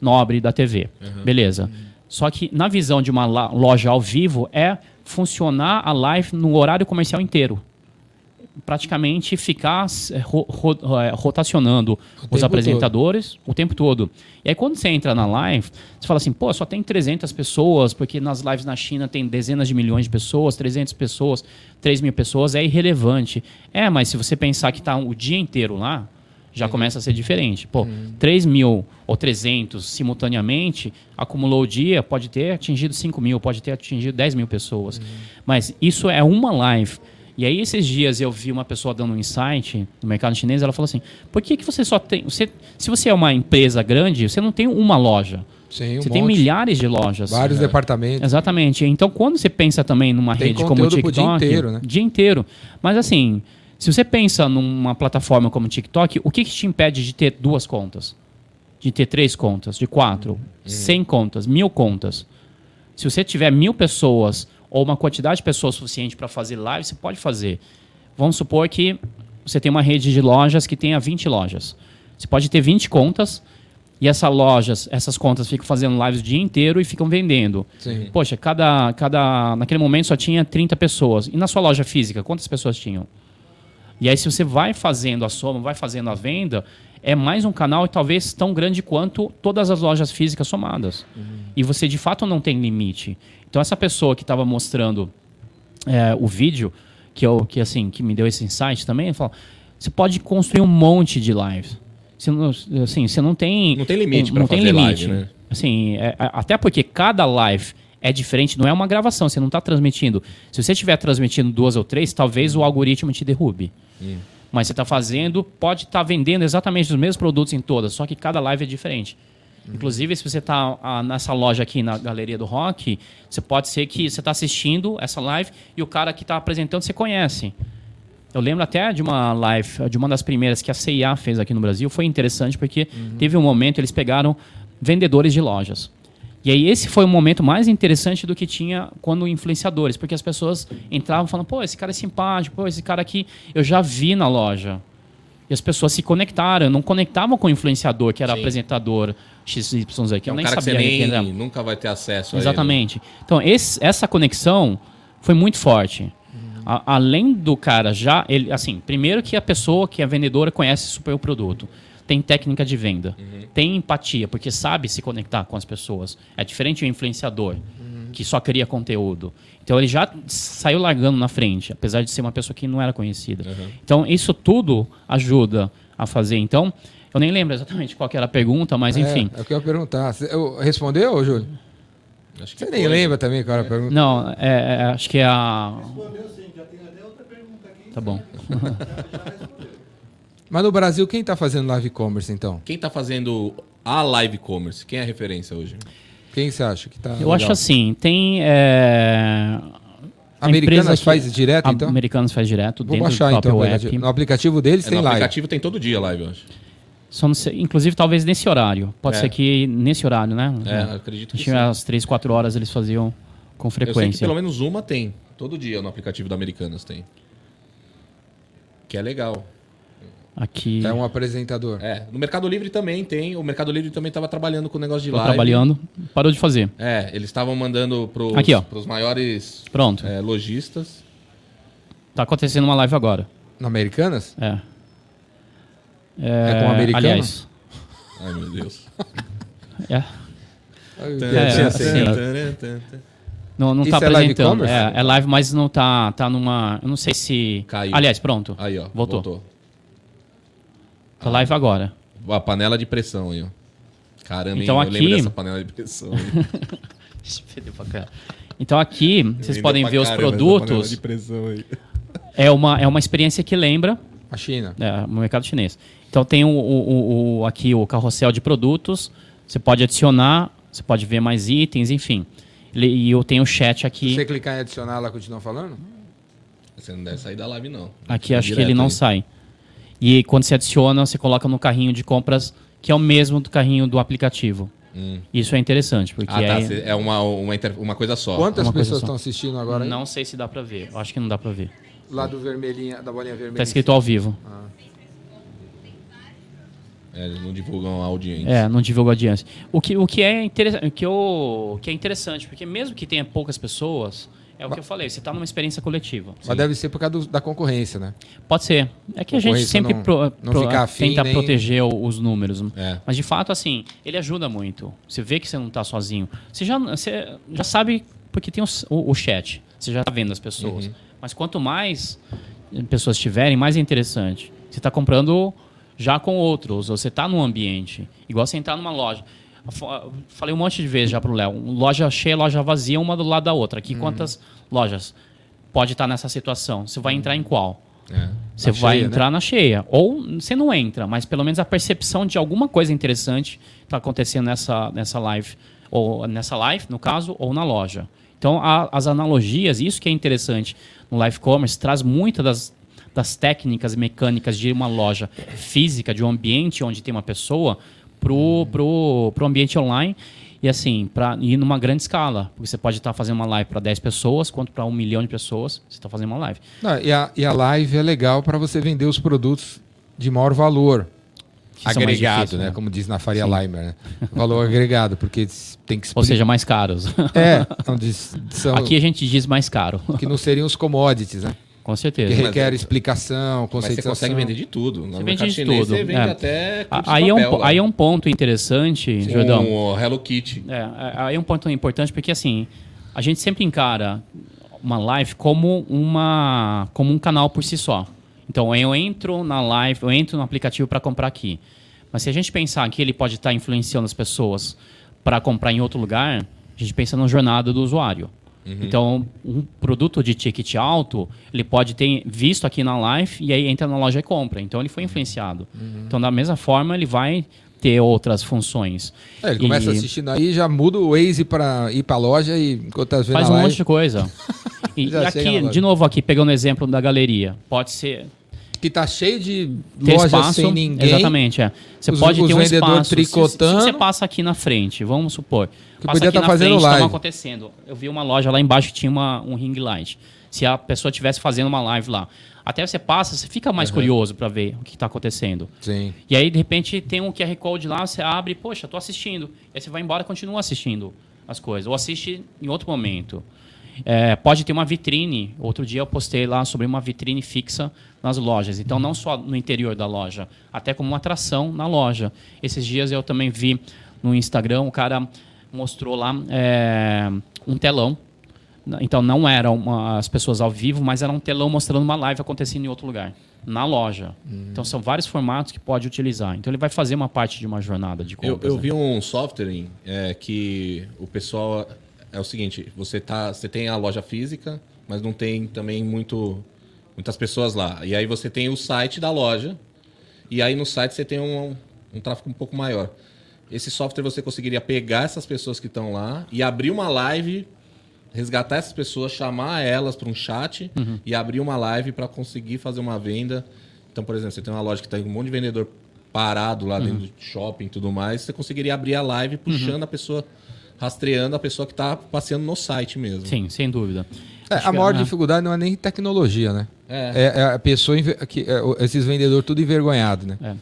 nobre da TV. Uhum. Beleza. Uhum. Só que na visão de uma loja ao vivo é funcionar a live no horário comercial inteiro praticamente ficar eh, ro, ro, eh, rotacionando os apresentadores todo. o tempo todo. E aí quando você entra na live, você fala assim, pô, só tem 300 pessoas, porque nas lives na China tem dezenas de milhões de pessoas, 300 pessoas, 3 mil pessoas, é irrelevante. É, mas se você pensar que está o dia inteiro lá, já uhum. começa a ser diferente. Pô, uhum. 3 mil ou 300 simultaneamente, acumulou o dia, pode ter atingido 5 mil, pode ter atingido 10 mil pessoas. Uhum. Mas isso é uma live. E aí, esses dias, eu vi uma pessoa dando um insight no mercado chinês, ela falou assim, por que, que você só tem... Você, se você é uma empresa grande, você não tem uma loja. Sim, um você monte. tem milhares de lojas. Vários é. departamentos. Exatamente. Então, quando você pensa também numa tem rede como o TikTok... dia inteiro, né? Dia inteiro. Mas assim, se você pensa numa plataforma como o TikTok, o que, que te impede de ter duas contas? De ter três contas, de quatro, uhum. cem contas, mil contas? Se você tiver mil pessoas ou uma quantidade de pessoas suficiente para fazer live, você pode fazer. Vamos supor que você tem uma rede de lojas que tenha 20 lojas. Você pode ter 20 contas e essas lojas, essas contas ficam fazendo lives o dia inteiro e ficam vendendo. Sim. Poxa, cada, cada naquele momento só tinha 30 pessoas. E na sua loja física, quantas pessoas tinham? E aí, se você vai fazendo a soma, vai fazendo a venda, é mais um canal talvez tão grande quanto todas as lojas físicas somadas. E você de fato não tem limite. Então, essa pessoa que estava mostrando é, o vídeo, que, eu, que, assim, que me deu esse insight também, falou, você pode construir um monte de lives. Você não, assim, você não tem. Não tem limite um, pra não tem fazer limite. live, né? Assim, é- é- até porque cada live é diferente, não é uma gravação, você não está transmitindo. Se você estiver transmitindo duas ou três, talvez o algoritmo te derrube. Mas você está fazendo, pode estar vendendo exatamente os mesmos produtos em todas, só que cada live é diferente. Inclusive, se você está nessa loja aqui na Galeria do Rock, você pode ser que você está assistindo essa live e o cara que está apresentando você conhece. Eu lembro até de uma live, de uma das primeiras que a CIA fez aqui no Brasil. Foi interessante porque teve um momento, eles pegaram vendedores de lojas. E aí esse foi o momento mais interessante do que tinha quando influenciadores, porque as pessoas entravam falando, pô, esse cara é simpático, pô, esse cara aqui eu já vi na loja. E as pessoas se conectaram, não conectavam com o influenciador, que era Sim. apresentador XYZ, que é eu um nem cara que você sabia nem era. nunca vai ter acesso a ele. Exatamente. Então, esse- essa conexão foi muito forte. A- além do cara já, ele, assim, primeiro que a pessoa que é vendedora conhece super o produto, tem técnica de venda, tem empatia, porque sabe se conectar com as pessoas. É diferente do influenciador, que só cria conteúdo. Então, ele já saiu largando na frente, apesar de ser uma pessoa que não era conhecida. Então, isso tudo ajuda a fazer. Então, eu nem lembro exatamente qual que era a pergunta, mas enfim. É, é o que eu ia perguntar. Eu- respondeu, Júlio? Acho que Você nem foi. lembra também qual era a pergunta? Não, é- é- acho que é a. Respondeu sim, já tem até outra pergunta aqui. Tá bom. Mas no Brasil, quem tá fazendo live commerce, então? Quem tá fazendo a live commerce? Quem é a referência hoje? Quem você acha que tá Eu legal? acho assim, tem. É... a Americanas faz direto, então? Americanos faz direto Vou dentro baixar, então, aplicativo. No aplicativo deles É, tem no live. aplicativo tem todo dia live, eu acho. Só sei- inclusive, talvez nesse horário. Pode É. ser que nesse horário, né? É, acredito que sim. às 3, 4 horas eles faziam com Eu sei que frequência. pelo menos uma tem. Todo dia no aplicativo da Americanas tem. Que é legal. Aqui. É um apresentador. É, no Mercado Livre também tem. O Mercado Livre também estava trabalhando com o negócio de Tô live. trabalhando. Parou de fazer. É, eles estavam mandando pros, Aqui, ó. pros maiores Pronto. é, lojistas. Tá acontecendo uma live agora. No Americanas? É. É com americano? Aliás. Ai, meu Deus. É. É, sim. Não, não tá Isso é live apresentando. commerce? É, é live, mas não tá, tá numa. Eu não sei se. Caiu. Aliás, pronto. Aí, ó. Voltou. Voltou. Tá live agora. A panela de pressão aí, ó. Caramba, Então hein? aqui- eu lembro dessa panela de pressão. Então aqui, vocês podem ver os produtos. de pressão aí. É uma, é uma experiência que lembra A China. é, o mercado chinês. Então tem o, o- o- aqui o carrossel de produtos. Você pode adicionar, você pode ver mais itens, enfim. E eu tenho o chat Se aqui. você clicar em adicionar, ela continua falando? Você não deve sair da live, não. Aqui acho que ele não aí. sai. E quando você adiciona, você coloca no carrinho de compras, que é o mesmo do carrinho do aplicativo. Hum. Isso é interessante, porque Ah, tá. aí- É uma, uma, inter- uma coisa só. Quantas uma pessoas estão assistindo agora? aí? não sei se dá pra ver. Eu acho que não dá pra ver. Lá do vermelhinha, da bolinha vermelha. Tá escrito ao vivo. É, eles não divulgam a audiência. É, não divulga audiência. O que, o que é interessante, o que, eu, que é interessante, porque mesmo que tenha poucas pessoas, é o que eu falei, você está numa experiência coletiva. Mas deve ser por causa do- da concorrência, né? Pode ser. É que a gente sempre não- pro- não pro- afim, tenta nem- proteger o- os números. É. Mas de fato, assim, ele ajuda muito. Você vê que você não está sozinho. Você já, você já sabe, porque tem os- o, o chat. Você já está vendo as pessoas. Mas quanto mais pessoas tiverem, mais é interessante. Você está comprando já com outros, ou você está num ambiente. Igual você entrar numa loja. Falei um monte de vezes já pro Léo. Loja cheia, loja vazia, uma do lado da outra. Aqui, quantas lojas pode estar nessa situação? Você vai entrar em qual? É. Você vai cheia, entrar na cheia. Ou você não entra, mas pelo menos a percepção de alguma coisa interessante está acontecendo nessa, nessa live. Ou nessa live, no caso, ou na loja. Então, a- as analogias, isso que é interessante no live commerce, traz muitas das, das técnicas mecânicas de uma loja física, de um ambiente onde tem uma pessoa, pro, pro, pro ambiente online. E assim, para ir numa grande escala. Porque você pode estar fazendo uma live para 10 pessoas, quanto para um milhão de pessoas, você está fazendo uma live. Não, e, a, e a live é legal para você vender os produtos de maior valor. que agregado, difíceis, né? Como diz na Faria Limer, né? Valor agregado, porque tem que Ou seja, mais caros. é, onde são Aqui a gente diz mais caro. que não seriam os commodities, né? Com Que certeza. requer explicação, Mas você consegue vender de tudo. No Você vende de chinês, tudo, Você vende é. até Aí é, um, papel po- lá. aí é um ponto interessante, Jordão. Um o Hello Kitty. É, aí é um ponto importante porque assim, a gente sempre encara uma live como uma como um canal por si só. Então eu entro na live, eu entro no aplicativo para comprar aqui. Mas se a gente pensar que ele pode estar influenciando as pessoas para comprar em outro lugar, a gente pensa na jornada do usuário. Então, um produto de ticket alto, ele pode ter visto aqui na live e aí entra na loja e compra. Então, ele foi influenciado. Então, da mesma forma, ele vai ter outras funções. É, ele começa E- assistindo aí, já muda o Waze para ir para a loja e enquanto tá Faz um live, monte de coisa. E, e aqui, de novo, aqui, pegando o exemplo da galeria. Pode ser que tá cheio de ter lojas espaço. sem ninguém. Exatamente, é. Você Os- pode os ter um espaço. Se- Se, tricotando. você passa aqui na frente, vamos supor. Que podia aqui tá fazendo frente, live. acontecendo. Eu vi uma loja lá embaixo que tinha uma, um ring light. Se a pessoa estivesse fazendo uma live lá. Até você passa, você fica mais curioso para ver o que está acontecendo. Sim. E aí, de repente, tem um QR Code lá, você abre, poxa, tô assistindo. E aí você vai embora e continua assistindo as coisas. Ou assiste em outro momento. É, pode ter uma vitrine. Outro dia eu postei lá sobre uma vitrine fixa nas lojas. Então, não só no interior da loja, até como uma atração na loja. Esses dias eu também vi no Instagram, o cara mostrou lá é, um telão. Então, não eram uma- as pessoas ao vivo, mas era um telão mostrando uma live acontecendo em outro lugar, na loja. Então, são vários formatos que pode utilizar. Então, ele vai fazer uma parte de uma jornada de Eu, compras. eu né? vi um software é, que o pessoal é o seguinte, você tá, você tem a loja física, mas não tem também muito muitas pessoas lá. E aí você tem o site da loja e aí no site você tem um, um tráfego um pouco maior. Esse software você conseguiria pegar essas pessoas que estão lá e abrir uma live, resgatar essas pessoas, chamar elas para um chat Uhum. e abrir uma live para conseguir fazer uma venda. Então, por exemplo, você tem uma loja que está com um monte de vendedor parado lá Uhum. dentro do shopping e tudo mais, você conseguiria abrir a live puxando a pessoa, rastreando a pessoa que está passeando no site mesmo. Sim, sem dúvida. É, a maior né, dificuldade não é nem tecnologia, né? É. É, é a pessoa, que, é, esses vendedores tudo envergonhado, né?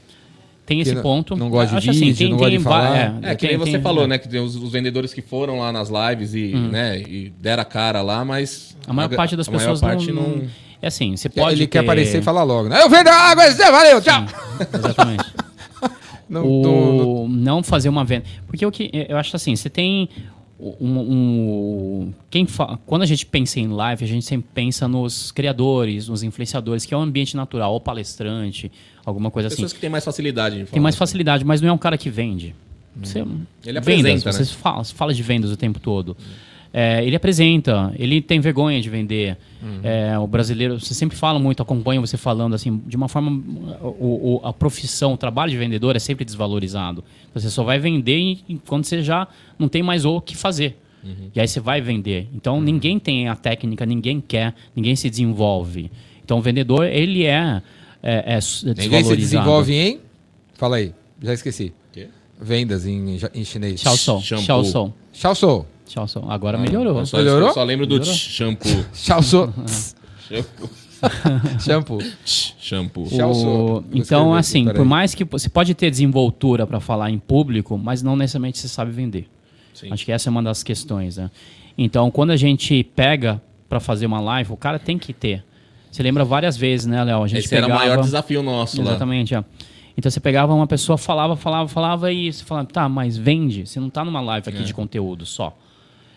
Tem esse não- ponto. não gosta de Acho assim, vídeo, tem- não gosta de falar. É, que tem- nem você tem- falou, é. né? Que tem os, os vendedores que foram lá nas lives e, né, e deram a cara lá, mas. A maior parte das a maior pessoas parte não, não... É assim, você pode Ele quer ter- aparecer e falar logo, né? Eu vendo água, valeu, tchau! Exatamente. Não, não- não- o não fazer uma venda. Porque o que eu acho assim, você tem um, um- quem fa- quando a gente pensa em live, a gente sempre pensa nos criadores, nos influenciadores, que é um ambiente natural, ou palestrante, alguma coisa assim. Pessoas que têm mais facilidade de falar. Tem mais facilidade, mas não é um cara que vende. Você, Ele vendas, apresenta, você né? fala, você fala de vendas o tempo todo. É, ele apresenta, ele tem vergonha de vender. É, o brasileiro, você sempre fala muito, acompanha você falando assim, de uma forma, o, o- a profissão, o trabalho de vendedor é sempre desvalorizado. Você só vai vender quando você já não tem mais o que fazer. E aí você vai vender. Então ninguém tem a técnica, ninguém quer, ninguém se desenvolve. Então o vendedor, ele é, é, é s- Ninguém se desvalorizado. desenvolve em. Fala aí, já esqueci. Quê? Vendas em, em chinês. Tchau, som. Tchau, sou. Tchau, som. Agora melhorou. Eu só, Melhorou? eu só lembro do Melhorou? tch, shampoo. Tchau, sou. shampoo. Shampoo. Shampoo. O- Então, assim, por mais que você pode ter desenvoltura para falar em público, mas não necessariamente você sabe vender. Sim. Acho que essa é uma das questões, né? Então, quando a gente pega para fazer uma live, o cara tem que ter. Você lembra várias vezes, né, Léo? A gente Esse era o pegava... maior desafio nosso lá. Exatamente, é. Então você pegava uma pessoa, falava, falava, falava e você falava, tá, mas vende. Você não tá numa live aqui de conteúdo só.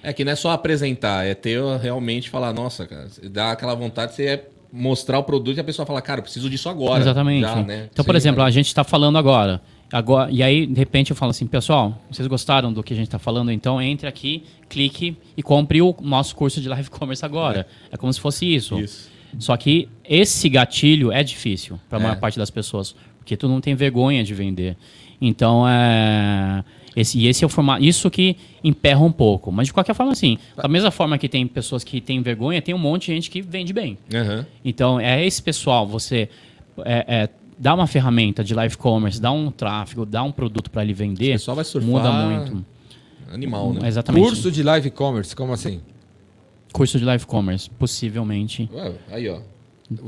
É que não é só apresentar, é ter realmente falar, nossa, cara, dá aquela vontade de você mostrar o produto e a pessoa falar, cara, eu preciso disso agora. Exatamente. já, né? Então, por Sim, exemplo, cara. a gente está falando agora. agora. E aí, de repente, eu falo assim, pessoal, vocês gostaram do que a gente está falando? Então entre aqui, clique e compre o nosso curso de live commerce agora. É, como se fosse isso. Isso. Só que esse gatilho é difícil para a É. maior parte das pessoas, porque tu não tem vergonha de vender. Então é esse, e esse é o formato, isso que emperra um pouco. Mas de qualquer forma, assim, da mesma forma que tem pessoas que têm vergonha, tem um monte de gente que vende bem. Aham. Então, é esse pessoal, você é, é, dá uma ferramenta de live commerce, dá um tráfego, dá um produto para ele vender, pessoal vai surfar muda muito. Animal, né? Exatamente. Curso de live commerce, como assim? Curso de live commerce, possivelmente. Ué, aí, ó.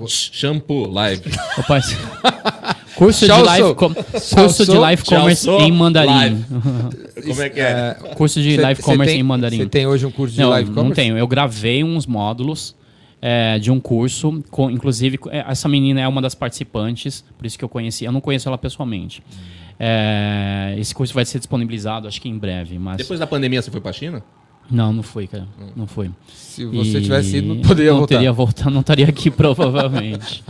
Shampoo live. Opa, Curso de live, com- curso de live commerce em mandarim. Live. Como é que é? Curso de Cê- live cê commerce tem- em mandarim. Você tem hoje um curso de não, live não commerce? tenho. Eu gravei uns módulos é, de um curso, com, inclusive é, essa menina é uma das participantes, por isso que eu conheci. Eu não conheço ela pessoalmente. É, esse curso vai ser disponibilizado, acho que em breve, mas Depois da pandemia, você foi pra China? Não, não foi, cara, não foi. Se você E tivesse ido, não poderia não voltar. Teria voltado, não estaria aqui provavelmente.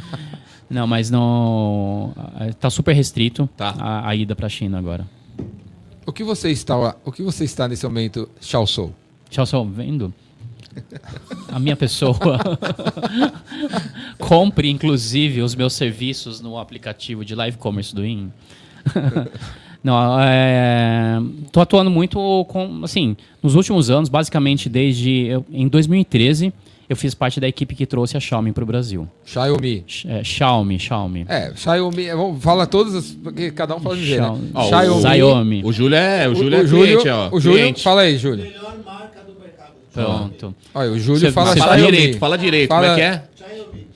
não, mas não, tá super restrito Tá. a, a ida para a China agora. O que você está, o que você está nesse momento, Xiao Sou? Tchau, só vendo? A minha pessoa. Compre, inclusive, os meus serviços no aplicativo de live commerce do IN. Não, é, tô atuando muito com, assim, nos últimos anos, basicamente desde eu- em 2013, eu fiz parte da equipe que trouxe a Xiaomi para o Brasil. Xiaomi. É, Xiaomi, Xiaomi. É, Xiaomi, é, vamos, fala todas, as- porque cada um fala de jeito, Xiaomi. né? Xiaomi. Xiaomi. O Júlio é, o O, Júlio é o Júlio, cliente, ó. o Júlio, cliente. fala aí, Júlio. Melhor marca do mercado. Pronto. Olha, o Júlio Você- fala Fala Xiaomi. direito, fala direito. Fala- Como é que é? Xiaomi,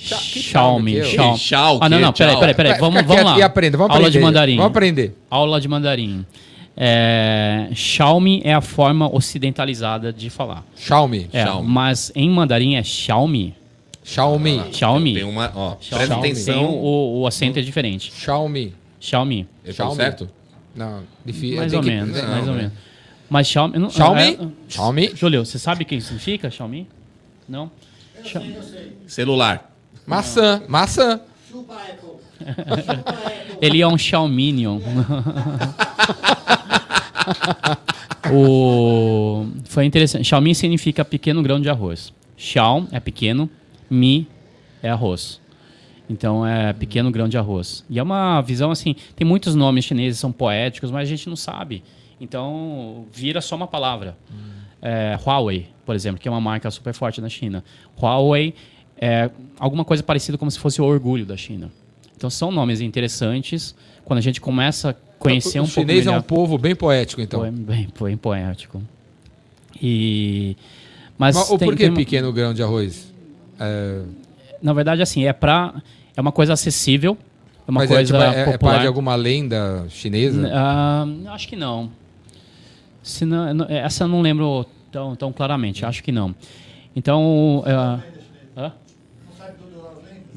é? Xiaomi. Ih, Xiao, Ah, não, não, peraí, peraí, peraí. Vamos, vamos lá. E aprenda, vamos Aula aprender. de mandarim. Vamos aprender. Aula de mandarim. É, Xiaomi é a forma ocidentalizada de falar. Xiaomi. É, Xiaomi. mas em mandarim é Xiaomi. Xiaomi. Xiaomi. Tem uma, ó, Xiaomi. presta Tem atenção. o, o acento é diferente. Xiaomi. Xiaomi. Eu tô Xiaomi. certo? Não, difícil. Mais tem ou que- menos, Não, mais ou né? menos. Mas Xiaomi... não- Xiaomi? é- Xiaomi. Júlio, você sabe o que significa Xiaomi? Não? Xia- Celular. Maçã. Maçã. Chupa Apple. Ele é um Xiaominion. o... Foi interessante. Xiaomi significa pequeno grão de arroz. Xiao é pequeno, Mi é arroz. Então é pequeno grão de arroz. E é uma visão assim. Tem muitos nomes chineses são poéticos, mas a gente não sabe. Então vira só uma palavra. É, Huawei, por exemplo, que é uma marca super forte na China. Huawei é alguma coisa parecida como se fosse o orgulho da China. Então são nomes interessantes. Quando a gente começa a conhecer o um pouco chinês é um povo bem poético, então. Bem, foi bem poético. E mas Mas o tem- porquê tem uma- pequeno grão de arroz? É, na verdade assim é para é uma coisa acessível, é uma mas é, coisa tipo, é, é popular. parte de alguma lenda chinesa? Ah, acho que não. Se não- Essa eu não lembro tão, tão claramente, acho que não. Então. hã?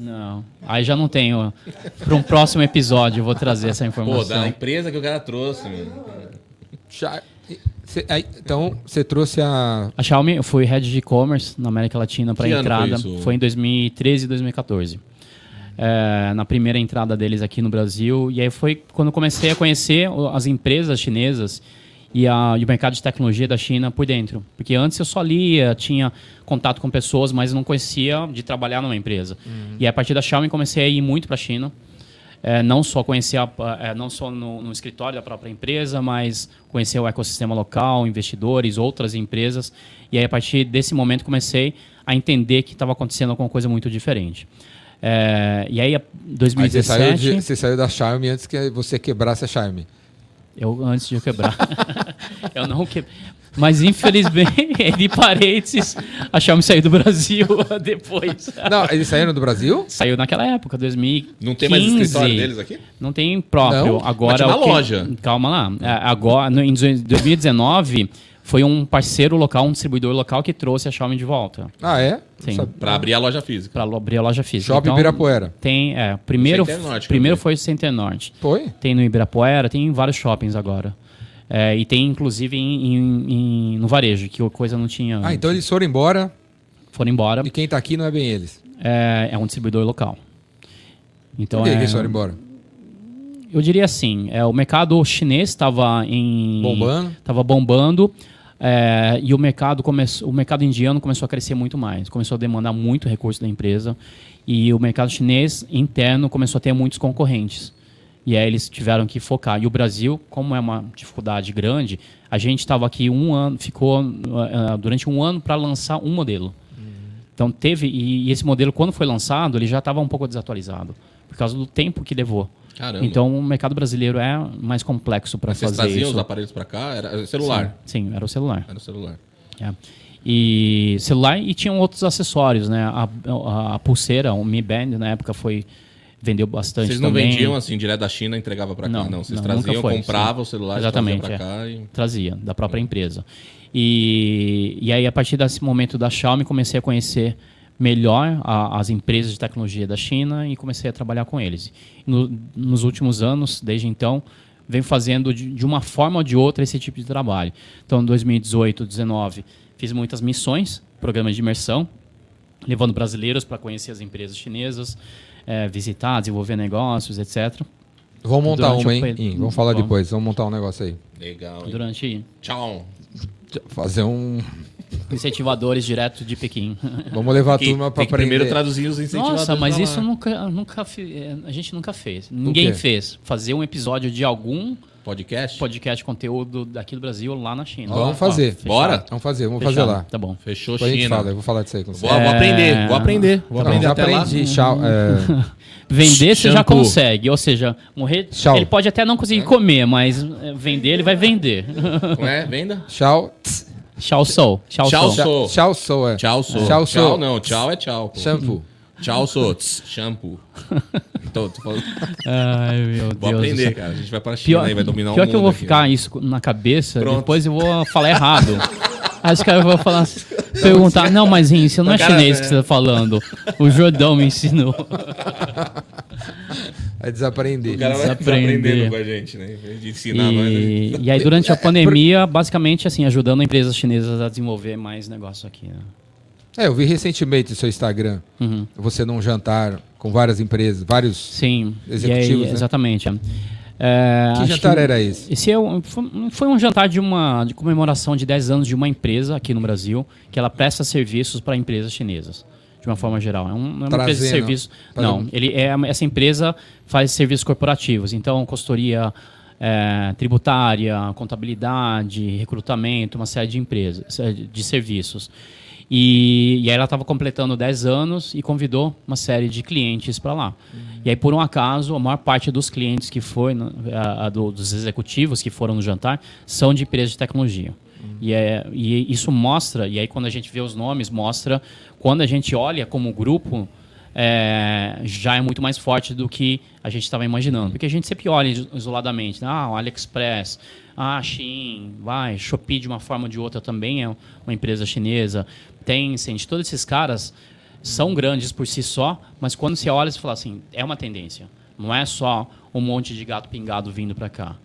Não. Aí já não tenho. Para um próximo episódio eu vou trazer essa Pô, informação. da empresa que o cara trouxe, mano. Xia- Cê- aí, então, você trouxe a. A Xiaomi, eu fui head de e-commerce na América Latina para entrada. foi isso? Foi em 2013 e 2014. É, na primeira entrada deles aqui no Brasil. E aí foi quando eu comecei a conhecer as empresas chinesas e, a- e o mercado de tecnologia da China por dentro. Porque antes eu só lia, tinha contato com pessoas, mas não conhecia de trabalhar numa empresa. E a partir da Xiaomi comecei a ir muito para a China. É, não só conhecer a, é, não só no, no escritório da própria empresa, mas conhecer o ecossistema local, investidores, outras empresas. E aí, a partir desse momento, comecei a entender que estava acontecendo alguma coisa muito diferente. É, e aí, Aí você saiu, 2017, de- você saiu da Xiaomi antes que você quebrasse a Xiaomi. Eu, antes de eu quebrar, eu não que... Mas, infelizmente, de parênteses, a Xiaomi saiu do Brasil depois. Não, eles saíram do Brasil? Saiu naquela época, 2015. Não tem mais escritório deles aqui? Não tem próprio. Não? Agora Mas tinha uma o que- loja. Calma lá. É, Agora, em 2019, foi um parceiro local, um distribuidor local que trouxe a Xiaomi de volta Ah, é? Sim. Pra abrir a loja física. para abrir a loja física. Shopping Então, Ibirapuera. Tem, é, primeiro, Norte, primeiro foi o Center Norte. Foi? Tem no Ibirapuera, tem em vários shoppings agora. É, e tem inclusive em, em- em- no varejo, que a coisa não tinha. Ah, então eles foram embora Foram embora. e quem tá aqui não é bem eles. É, é um distribuidor local. Então Por que, é, que eles foram embora? Eu diria assim, é, o mercado chinês estava em Bombando. estava bombando é, e o mercado começou, o mercado indiano começou a crescer muito mais, começou a demandar muito recurso da empresa e o mercado chinês interno começou a ter muitos concorrentes e aí eles tiveram que focar. E o Brasil, como é uma dificuldade grande, a gente estava aqui um ano, ficou ah, durante um ano para lançar um modelo. Então teve e, e esse modelo quando foi lançado ele já estava um pouco desatualizado por causa do tempo que levou. Caramba. Então o mercado brasileiro é mais complexo para Mas vocês fazer traziam isso. os aparelhos pra cá? Era celular. Sim, sim, era o celular. Era o celular. É. E celular e tinham outros acessórios, né? A, a- a pulseira, o Mi Band na época foi vendeu bastante Vocês não também. vendiam assim direto da China e entregava para cá, Não, não. Vocês não, traziam, foi, compravam o celular Exatamente, para é. cá e trazia da própria empresa. E, e aí, a partir desse momento da Xiaomi, comecei a conhecer melhor a- as empresas de tecnologia da China e comecei a trabalhar com eles. No- nos últimos anos, desde então, venho fazendo de, de uma forma ou de outra esse tipo de trabalho. Então, em 2018, 2019, fiz muitas missões, programas de imersão, levando brasileiros para conhecer as empresas chinesas, eh, visitar, desenvolver negócios, etc. Vamos montar Durante uma, hein? pe- Vamos falar Vamos. depois. Vamos montar um negócio aí. legal. hein? Durante Tchau. Fazer um. Incentivadores direto de Pequim. Vamos levar a Que- turma para primeiro traduzir os incentivadores. Nossa, mas isso lá. nunca, nunca eh, a gente nunca fez. Ninguém fez. Fazer um episódio de algum Podcast? podcast conteúdo daqui do Brasil lá na China. Vamos Ó, fazer. fechado. Bora? Vamos fazer, vamos Fechado. fazer lá. Tá bom. Fechou Depois a gente China. fala, eu vou falar disso aí com você. Vou, vou aprender, vou aprender. Vou Não, aprender já até lá. aprendi. Tchau. é, Vender você já consegue. Ou seja, morrer. Tchau. Ele pode até não conseguir comer, mas eh, vender ele vai vender. Não é? Venda? tchau. Tchau, sou. Tchau, Tchau, sou. Tchau, tchau, sou. É. Tchau, sou. Tchau, sou. não. Tchau é tchau. pô. Shampoo. Tchau, sou. Tss, Shampoo. Tô, tô falando. Ai, meu Vou Deus. do aprender, cara. A gente vai pra China Pior, aí, vai dominar pior o mundo que eu vou aqui, ficar né? isso na cabeça, Pronto. depois eu vou falar errado. Aí os caras vão falar, perguntar, não, mas isso não é Cara, chinês é. que você tá falando. O Jordão me ensinou. É desaprender. O cara vai Desaprender. aprendendo com a gente, né? De ensinar nós. né? E, e aí, durante a pandemia, basicamente, assim, ajudando empresas chinesas a desenvolver mais negócio aqui. Né? É, eu vi recentemente no seu Instagram, Uhum. você num jantar com várias empresas, vários. Sim. Executivos, e aí, né? Exatamente. é. É, Que jantar era esse? Esse é um- foi, um jantar de uma de comemoração de 10 anos de uma empresa aqui no Brasil, que ela presta serviços para empresas chinesas, de uma forma geral. É, um- é uma empresa de serviço. Não, um- ele é, essa empresa faz serviços corporativos, então consultoria é, tributária, contabilidade, recrutamento, uma série de empresas, de serviços. E, e aí ela estava completando 10 anos e convidou uma série de clientes para lá. E aí, por um acaso, a maior parte dos clientes que foi, né, a- a do- dos executivos que foram no jantar, são de empresas de tecnologia. E, é, e isso mostra, e aí quando a gente vê os nomes, mostra, quando a gente olha como grupo, é, já é muito mais forte do que a gente estava imaginando. Porque a gente sempre olha iso- isoladamente, né? ah, o AliExpress, ah, Shein, vai, Shopee de uma forma ou de outra também é uma empresa chinesa, Tencent, todos esses caras são grandes por si só, mas quando você olha, você fala assim, é uma tendência. Não é só um monte de gato pingado vindo para cá.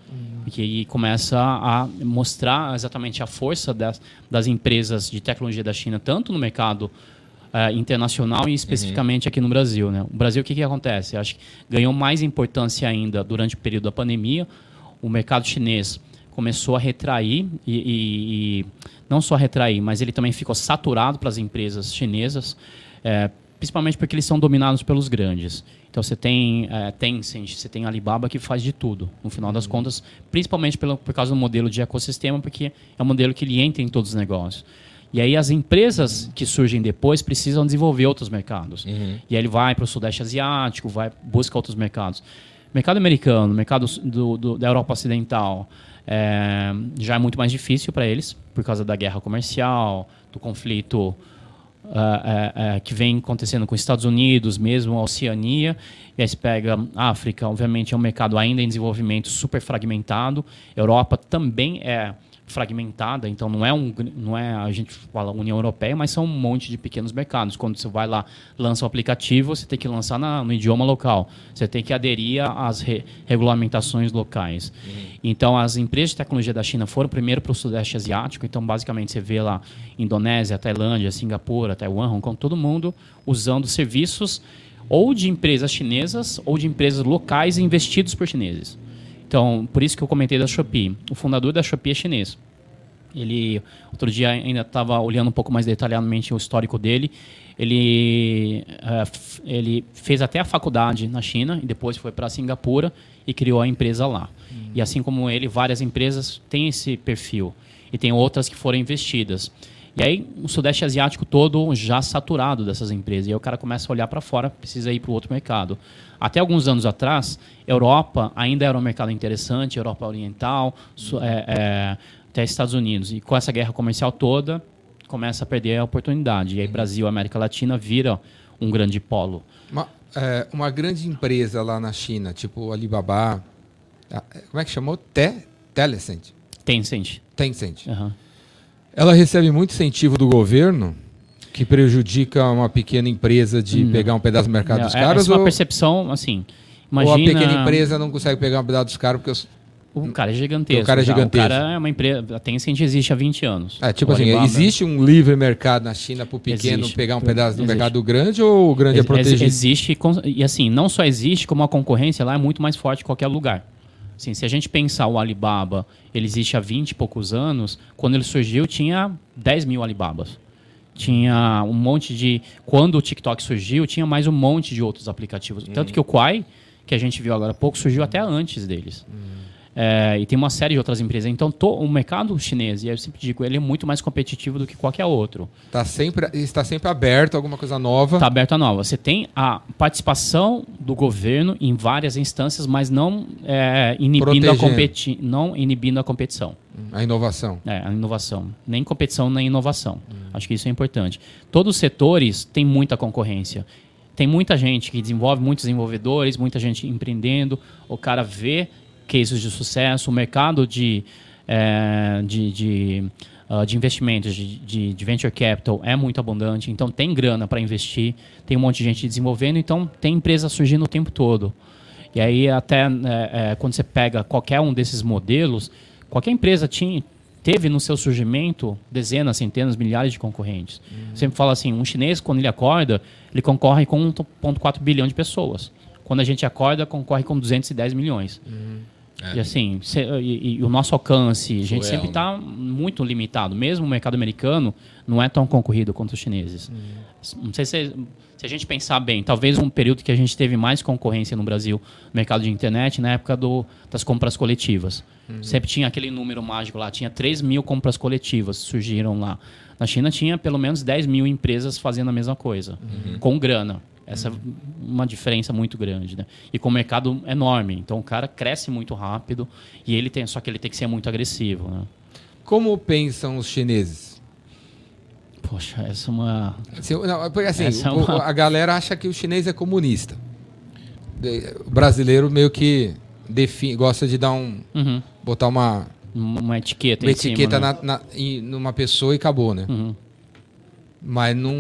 Porque aí começa a mostrar exatamente a força das, das empresas de tecnologia da China, tanto no mercado eh, internacional e especificamente aqui no Brasil. Né? O Brasil, o que, que acontece? Eu acho que ganhou mais importância ainda durante o período da pandemia. O mercado chinês começou a retrair e, e- e não só retrair, mas ele também ficou saturado para as empresas chinesas, eh, principalmente porque eles são dominados pelos grandes. Então você tem eh, Tencent, você tem Alibaba que faz de tudo, no final das contas, principalmente pelo, por causa do modelo de ecossistema, porque é um modelo que ele entra em todos os negócios. E aí as empresas que surgem depois precisam desenvolver outros mercados. E aí ele vai para o Sudeste Asiático, vai busca outros mercados. Mercado americano, mercado do, do- da Europa Ocidental, é, já é muito mais difícil para eles, por causa da guerra comercial, do conflito ah, é, é, que vem acontecendo com os Estados Unidos, mesmo a Oceania. E aí você pega a África, obviamente é um mercado ainda em desenvolvimento super fragmentado. Europa também é fragmentada, então não é um não é a gente fala União Europeia, mas são um monte de pequenos mercados. Quando você vai lá, lança o aplicativo, você tem que lançar na- no idioma local. Você tem que aderir às re- regulamentações locais. Então as empresas de tecnologia da China foram primeiro para o Sudeste Asiático, então basicamente você vê lá Indonésia, Tailândia, Singapura, Taiwan, Hong Kong, todo mundo usando serviços ou de empresas chinesas ou de empresas locais investidos por chineses. Então, por isso que eu comentei da Shopee. O fundador da Shopee é chinês. Ele, outro dia, ainda estava olhando um pouco mais detalhadamente o histórico dele. Ele, f- ele fez até a faculdade na China e depois foi para Singapura e criou a empresa lá. E assim como ele, várias empresas têm esse perfil. E tem outras que foram investidas. E aí, o Sudeste Asiático todo já saturado dessas empresas. E aí o cara começa a olhar para fora, precisa ir para o outro mercado. Até alguns anos atrás, Europa ainda era um mercado interessante, Europa Oriental, é, é, até Estados Unidos. E com essa guerra comercial toda, começa a perder a oportunidade. E aí, Brasil, América Latina vira um grande polo. Ma- é, uma grande empresa lá na China, tipo Alibaba, ah, como é que chamou? Te, Telecent. Tencent. Tencent. Aham. Ela recebe muito incentivo do governo que prejudica uma pequena empresa de Não. pegar um pedaço do mercado Não, dos é- caras essa é uma ou, percepção, assim. ou Imagina. a pequena empresa não consegue pegar um pedaço dos caras porque os- O cara é gigantesco. O cara é gigantesco. O cara é uma empresa. A Tencent existe há 20 anos. É, tipo O assim, Alibaba- existe um livre mercado na China para o pequeno Existe. pegar um pedaço do Existe. mercado grande ou o grande é Ex- protegido? Existe, e assim, não só existe, como a concorrência lá é muito mais forte em qualquer lugar. Assim, se a gente pensar o Alibaba, ele existe há 20 e poucos anos, quando ele surgiu tinha 10 mil Alibabas. Tinha um monte de... Quando o TikTok surgiu, tinha mais um monte de outros aplicativos. Tanto que o Quai, que a gente viu agora há pouco, surgiu até antes deles. É, e tem uma série de outras empresas. Então, to- o mercado chinês, e eu sempre digo, ele é muito mais competitivo do que qualquer outro. Tá sempre, está sempre aberto a alguma coisa nova. Está aberto a nova. Você tem a participação do governo em várias instâncias, mas não é, inibindo, a competi não inibindo a competição. A inovação. É, a inovação. Nem competição, nem inovação. Acho que isso é importante. Todos os setores têm muita concorrência. Tem muita gente que desenvolve, muitos desenvolvedores, muita gente empreendendo. O cara vê cases de sucesso, o mercado de, é, de, de, ah, de investimentos, de, de, venture capital é muito abundante. Então tem grana para investir, tem um monte de gente desenvolvendo, então tem empresa surgindo o tempo todo. E aí até é, é, quando você pega qualquer um desses modelos, qualquer empresa tinha, teve no seu surgimento dezenas, centenas, milhares de concorrentes. Sempre fala assim, um chinês quando ele acorda, ele concorre com 1,4 bilhão de pessoas. Quando a gente acorda, concorre com 210 milhões. E assim, cê- e, e o nosso alcance, a gente sempre né? está muito limitado. Mesmo o mercado americano não é tão concorrido quanto os chineses. Não sei se, se a gente pensar bem, talvez um período que a gente teve mais concorrência no Brasil no mercado de internet, na época do, das compras coletivas. Sempre tinha aquele número mágico lá, tinha 3 mil compras coletivas surgiram lá. Na China tinha pelo menos 10 mil empresas fazendo a mesma coisa, com grana. Essa é uma diferença muito grande, né? E com o mercado enorme. Então o cara cresce muito rápido e ele tem, só que ele tem que ser muito agressivo, né? Como pensam os chineses? Poxa, essa é uma. Assim, não, assim, Essa é uma- a galera acha que o chinês é comunista. O brasileiro meio que define, gosta de dar um. Uhum. botar uma, Uma etiqueta uma em cima, etiqueta né? na, na- em- numa pessoa e acabou, né? Uhum. Mas não.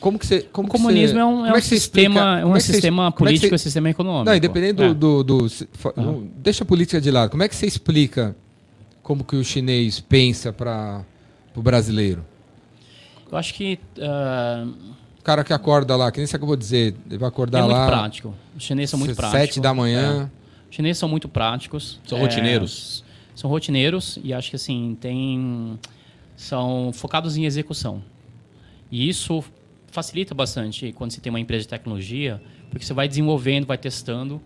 Como que você. Como O que comunismo você- é um, é um que você sistema, explica- é um sistema é que político você- e sistema econômico. Não, independente do. É. do- do- não, deixa a política de lado. Como é que você explica como que o chinês pensa para o brasileiro? Eu acho que O cara que acorda lá, que nem você acabou de dizer, ele vai é acordar muito lá. prático. Os chineses são muito práticos. Sete da manhã. É. Os chineses são muito práticos. São É, rotineiros? São rotineiros e acho que assim, tem. São focados em execução. E isso facilita bastante quando você tem uma empresa de tecnologia, porque você vai desenvolvendo, vai testando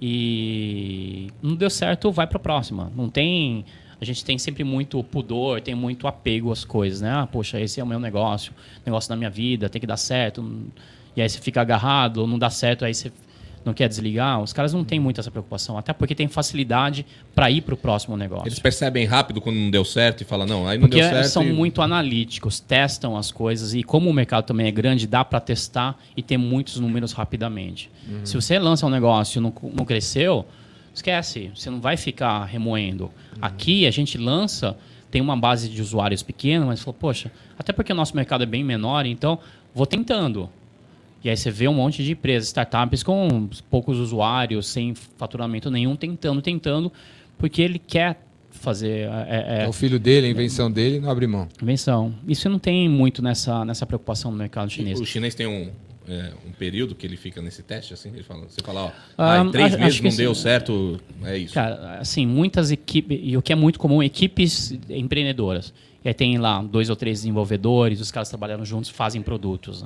e não deu certo, vai para a próxima. Não tem. A gente tem sempre muito pudor, tem muito apego às coisas, né? Ah, poxa, esse é o meu negócio, negócio da minha vida, tem que dar certo. E aí você fica agarrado, não dá certo, aí você não quer desligar. Os caras não têm muito essa preocupação, até porque tem facilidade para ir para o próximo negócio. Eles percebem rápido quando não deu certo e falam, não, aí não Porque deu certo. são e- muito analíticos, testam as coisas e como o mercado também é grande, dá para testar e ter muitos números rapidamente. Se você lança um negócio e não, não cresceu, esquece, você não vai ficar remoendo. Aqui a gente lança, tem uma base de usuários pequena, mas falou, poxa, até porque o nosso mercado é bem menor, então vou tentando. E aí você vê um monte de empresas, startups com poucos usuários, sem faturamento nenhum, tentando, tentando, porque ele quer fazer. é- é- É o filho dele, a invenção dele, não abre mão. Invenção. Isso não tem muito nessa, nessa preocupação no mercado chinês. O chinês tem um, é, um período que ele fica nesse teste, assim? Ele fala, você fala, ó, Ah, ah, em três acho- meses não deu sim. certo, é isso. Cara, assim, muitas equipes, e o que é muito comum, equipes empreendedoras. E aí tem lá dois ou três desenvolvedores, os caras trabalhando juntos, fazem produtos.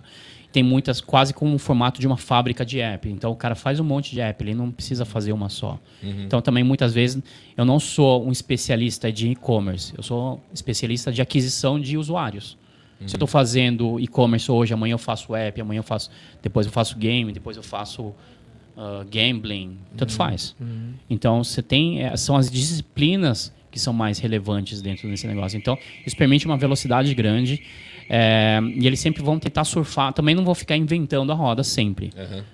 Tem muitas, quase com o formato de uma fábrica de app. Então o cara faz um monte de app, ele não precisa fazer uma só. Então também muitas vezes eu não sou um especialista de e-commerce, eu sou especialista de aquisição de usuários. Se eu estou fazendo e-commerce hoje, amanhã eu faço app, amanhã eu faço, depois eu faço game, depois eu faço ah, gambling, tanto faz. Então você tem eh, são as disciplinas que são mais relevantes dentro desse negócio. Então isso permite uma velocidade grande eh, e eles sempre vão tentar surfar. Também não vão ficar inventando a roda sempre. Aham.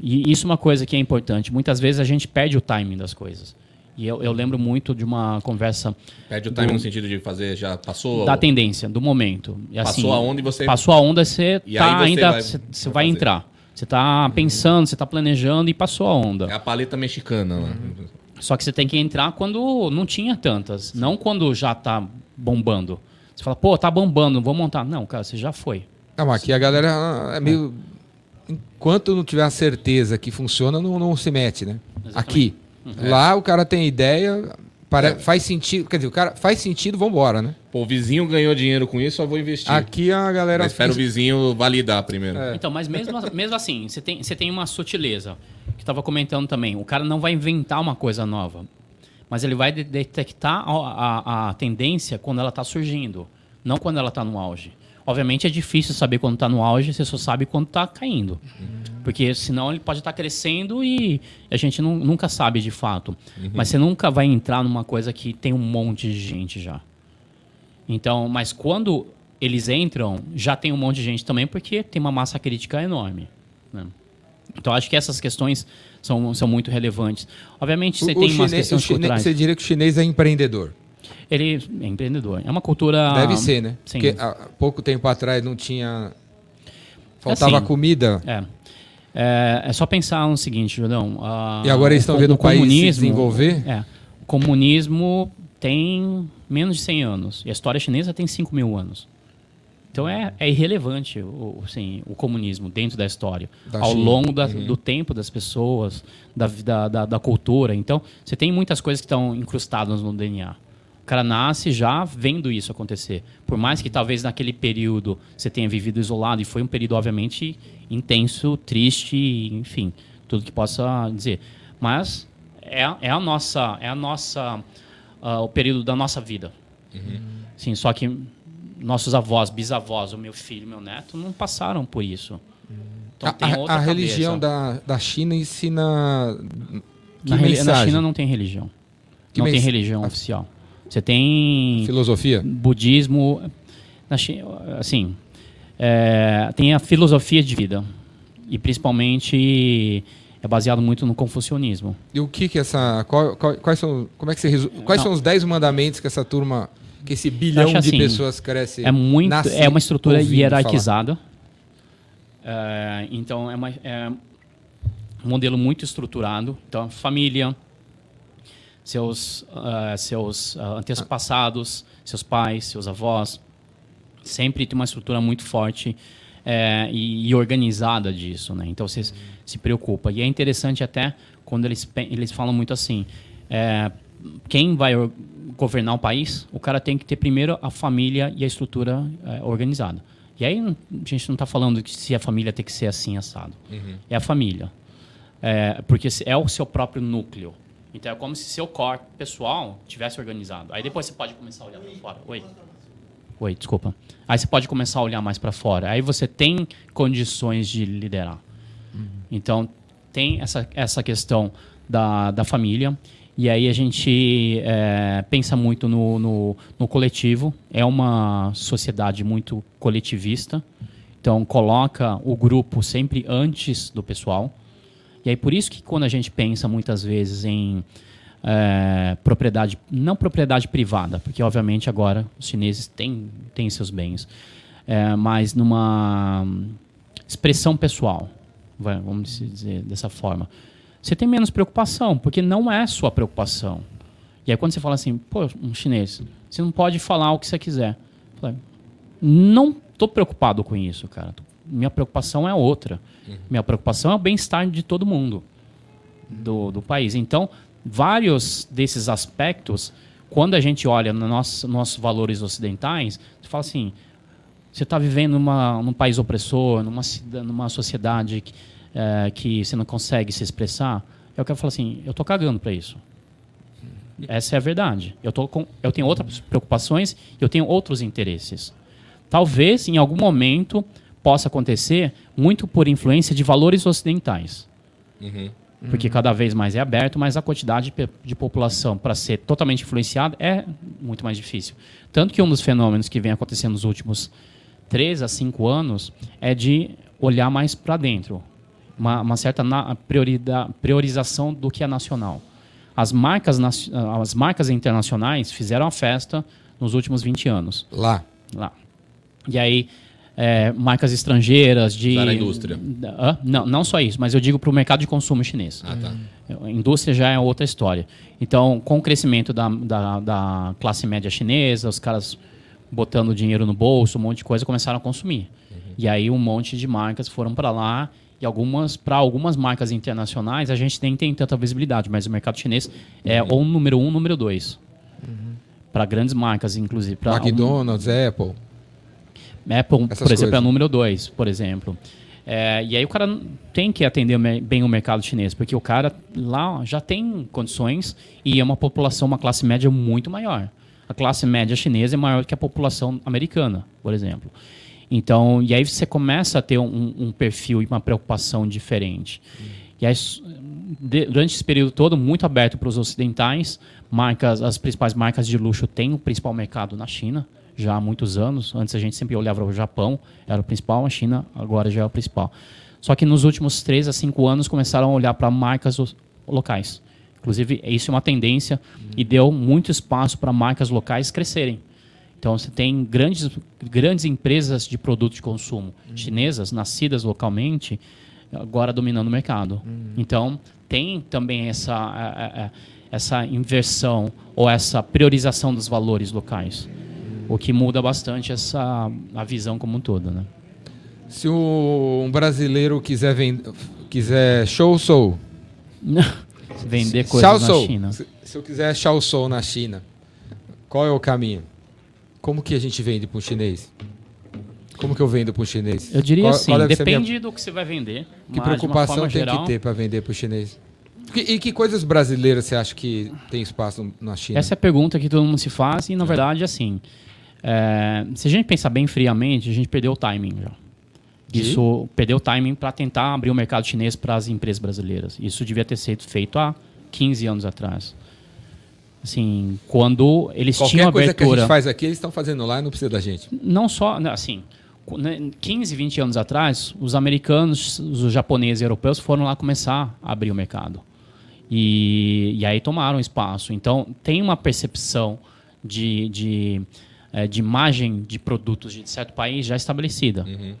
E isso é uma coisa que é importante. Muitas vezes a gente perde o timing das coisas. E eu, eu lembro muito de uma conversa. Perde o timing do, no sentido de fazer, já passou. Da tendência, do momento. E, assim, passou a onda e você. Passou a onda, você e tá ainda. Vai, você, você vai, entrar. Você está pensando, você está planejando e passou a onda. É a paleta mexicana lá. Uhum. Só que você tem que entrar quando não tinha tantas, não quando já está bombando. Você fala, pô, tá bombando, vou montar. Não, cara, você já foi. Não, aqui a galera é meio. Enquanto não tiver a certeza que funciona, não, não se mete, né? Exatamente. Aqui. Uhum. Lá o cara tem ideia, para, é. faz sentido. Quer dizer, o cara faz sentido, vambora, né? Pô, o vizinho ganhou dinheiro com isso, eu vou investir. Aqui a galera. Mas espera o vizinho validar primeiro. É. Então, mas mesmo, mesmo assim, você tem, você tem uma sutileza. Que estava comentando também. O cara não vai inventar uma coisa nova. Mas ele vai detectar a, a, a tendência quando ela está surgindo, não quando ela está no auge. Obviamente é difícil saber quando está no auge, você só sabe quando está caindo. Uhum. Porque senão ele pode estar tá crescendo e a gente não, nunca sabe de fato. Uhum. Mas você nunca vai entrar numa coisa que tem um monte de gente já. Então, mas quando eles entram, já tem um monte de gente também, porque tem uma massa crítica enorme. Né? Então, acho que essas questões são, são muito relevantes. Obviamente, você o, tem o umas questões culturais. Você diria que o chinês é empreendedor? Ele é empreendedor. É uma cultura. Deve ser, né? Sim. Porque há pouco tempo atrás não tinha. Faltava assim, comida. É. é. É, só pensar no seguinte, Jordão. Uh, e agora eles estão vendo o, país se desenvolver? É. O comunismo tem menos de 100 anos. E a história chinesa tem 5 mil anos. Então é, é irrelevante o, assim, o comunismo dentro da história. Da ao China. longo da, uhum. do tempo das pessoas, da, da, da, da cultura. Então, você tem muitas coisas que estão incrustadas no DNA cara nasce já vendo isso acontecer. Por mais que talvez naquele período você tenha vivido isolado, e foi um período, obviamente, intenso, triste, enfim, tudo que possa dizer. Mas é, é a nossa, é a nossa, uh, o período da nossa vida. Uhum. Sim, só que nossos avós, bisavós, o meu filho, meu neto, não passaram por isso. Então, a, a religião da, da China ensina. Na, na, China não tem religião. Que não mens... tem religião oficial. Você tem. Filosofia? Budismo. Assim. É, tem a filosofia de vida. E principalmente é baseado muito no confucionismo. E o que que essa. Qual, qual, quais são. Como é que você resu... Quais Não. são os dez mandamentos que essa turma. Que esse bilhão de assim, pessoas cresce. É muito. é uma estrutura hierarquizada. É, então é, uma, é um modelo muito estruturado. Então, família, seus, uh, seus uh, antepassados, seus pais, seus avós. Sempre tem uma estrutura muito forte é, e, e, organizada disso, né? Então você uhum. se preocupa. E é interessante até quando eles, eles falam muito assim: é, quem vai governar o país, o cara tem que ter primeiro a família e a estrutura é, organizada. E aí a gente não está falando que se a família tem que ser assim assado. Uhum. É a família. É, porque é o seu próprio núcleo. Então é como se seu core pessoal tivesse organizado. Aí depois você pode começar a olhar para fora. Oi. Oi, desculpa. Aí você pode começar a olhar mais para fora. Aí você tem condições de liderar. Uhum. Então tem essa, essa questão da, da família. E aí a gente é, pensa muito no, no, no, coletivo. É uma sociedade muito coletivista. Então coloca o grupo sempre antes do pessoal. E aí por isso que quando a gente pensa muitas vezes em é, propriedade, não propriedade privada, porque obviamente agora os chineses têm, têm seus bens, é, mas numa expressão pessoal, vamos dizer dessa forma, você tem menos preocupação, porque não é sua preocupação. E aí quando você fala assim, pô, um chinês, você não pode falar o que você quiser. não estou preocupado com isso, cara minha preocupação é outra. Uhum. Minha preocupação é o bem-estar de todo mundo do, do país. Então, vários desses aspectos, quando a gente olha nos nossos, nossos valores ocidentais, você fala assim: você está vivendo numa, num país opressor, numa, numa sociedade que, é, que você não consegue se expressar. Eu quero falar assim: eu estou cagando para isso. Essa é a verdade. Eu, tô com, eu tenho outras preocupações, eu tenho outros interesses. Talvez, em algum momento, possa acontecer muito por influência de valores ocidentais. Uhum. Porque cada vez mais é aberto, mas a quantidade de população para ser totalmente influenciada é muito mais difícil. Tanto que um dos fenômenos que vem acontecendo nos últimos 3 a 5 anos é de olhar mais para dentro. Uma, uma certa priorização do que é nacional. As marcas, as marcas internacionais fizeram a festa nos últimos 20 anos. Lá. Lá. E aí, é, marcas estrangeiras de. Usar a indústria. Uh, não, não só isso, mas eu digo para o mercado de consumo chinês. Ah, tá. A indústria já é outra história. Então, com o crescimento da, da, da, classe média chinesa, os caras botando dinheiro no bolso, um monte de coisa, começaram a consumir. Uhum. E aí um monte de marcas foram para lá e algumas para algumas marcas internacionais a gente nem tem tanta visibilidade, mas o mercado chinês é uhum. ou número um, número dois. Uhum. Para grandes marcas, inclusive. McDonald's, um... Apple. Apple, Essas por exemplo, coisas. é número dois, por exemplo. É, e aí o cara tem que atender bem o mercado chinês, porque o cara lá já tem condições e é uma população, uma classe média muito maior. A classe média chinesa é maior que a população americana, por exemplo. Então, e aí você começa a ter um, um perfil e uma preocupação diferente. Hum. E aí, durante esse período todo, muito aberto para os ocidentais, marcas, as principais marcas de luxo têm o principal mercado na China já há muitos anos. Antes a gente sempre olhava o Japão, era o principal, a China agora já é o principal. Só que nos últimos 3 a 5 anos começaram a olhar para marcas locais. Inclusive, isso é uma tendência e deu muito espaço para marcas locais crescerem. Então, você tem grandes, grandes empresas de produtos de consumo uhum. chinesas, nascidas localmente, agora dominando o mercado. Uhum. Então, tem também essa, essa inversão ou essa priorização dos valores locais o que muda bastante essa a visão como um todo, né? Se um brasileiro quiser vender, quiser show soul, vender coisas na China. Se, se eu quiser show soul na China, qual é o caminho? Como que a gente vende para um chinês? Como que eu vendo para um chinês? Eu diria qual, assim, qual depende minha... do que você vai vender. Que preocupação tem geral... que ter para vender para o chinês? E que coisas brasileiras você acha que tem espaço na China? Essa é a pergunta que todo mundo se faz e, na verdade, assim, é, se a gente pensar bem friamente, a gente perdeu o timing já. Isso perdeu o timing para tentar abrir o mercado chinês para as empresas brasileiras. Isso devia ter sido feito há 15 anos atrás. Assim, quando eles Qualquer tinham abertura... coisa que a gente faz aqui, eles estão fazendo lá e não precisa da gente. Não só, né, assim, 15, 20 anos atrás, os americanos, os japoneses e europeus foram lá começar a abrir o mercado. E, e aí tomaram espaço. Então, tem uma percepção de, de é, de imagem de produtos de certo país já estabelecida. Uhum.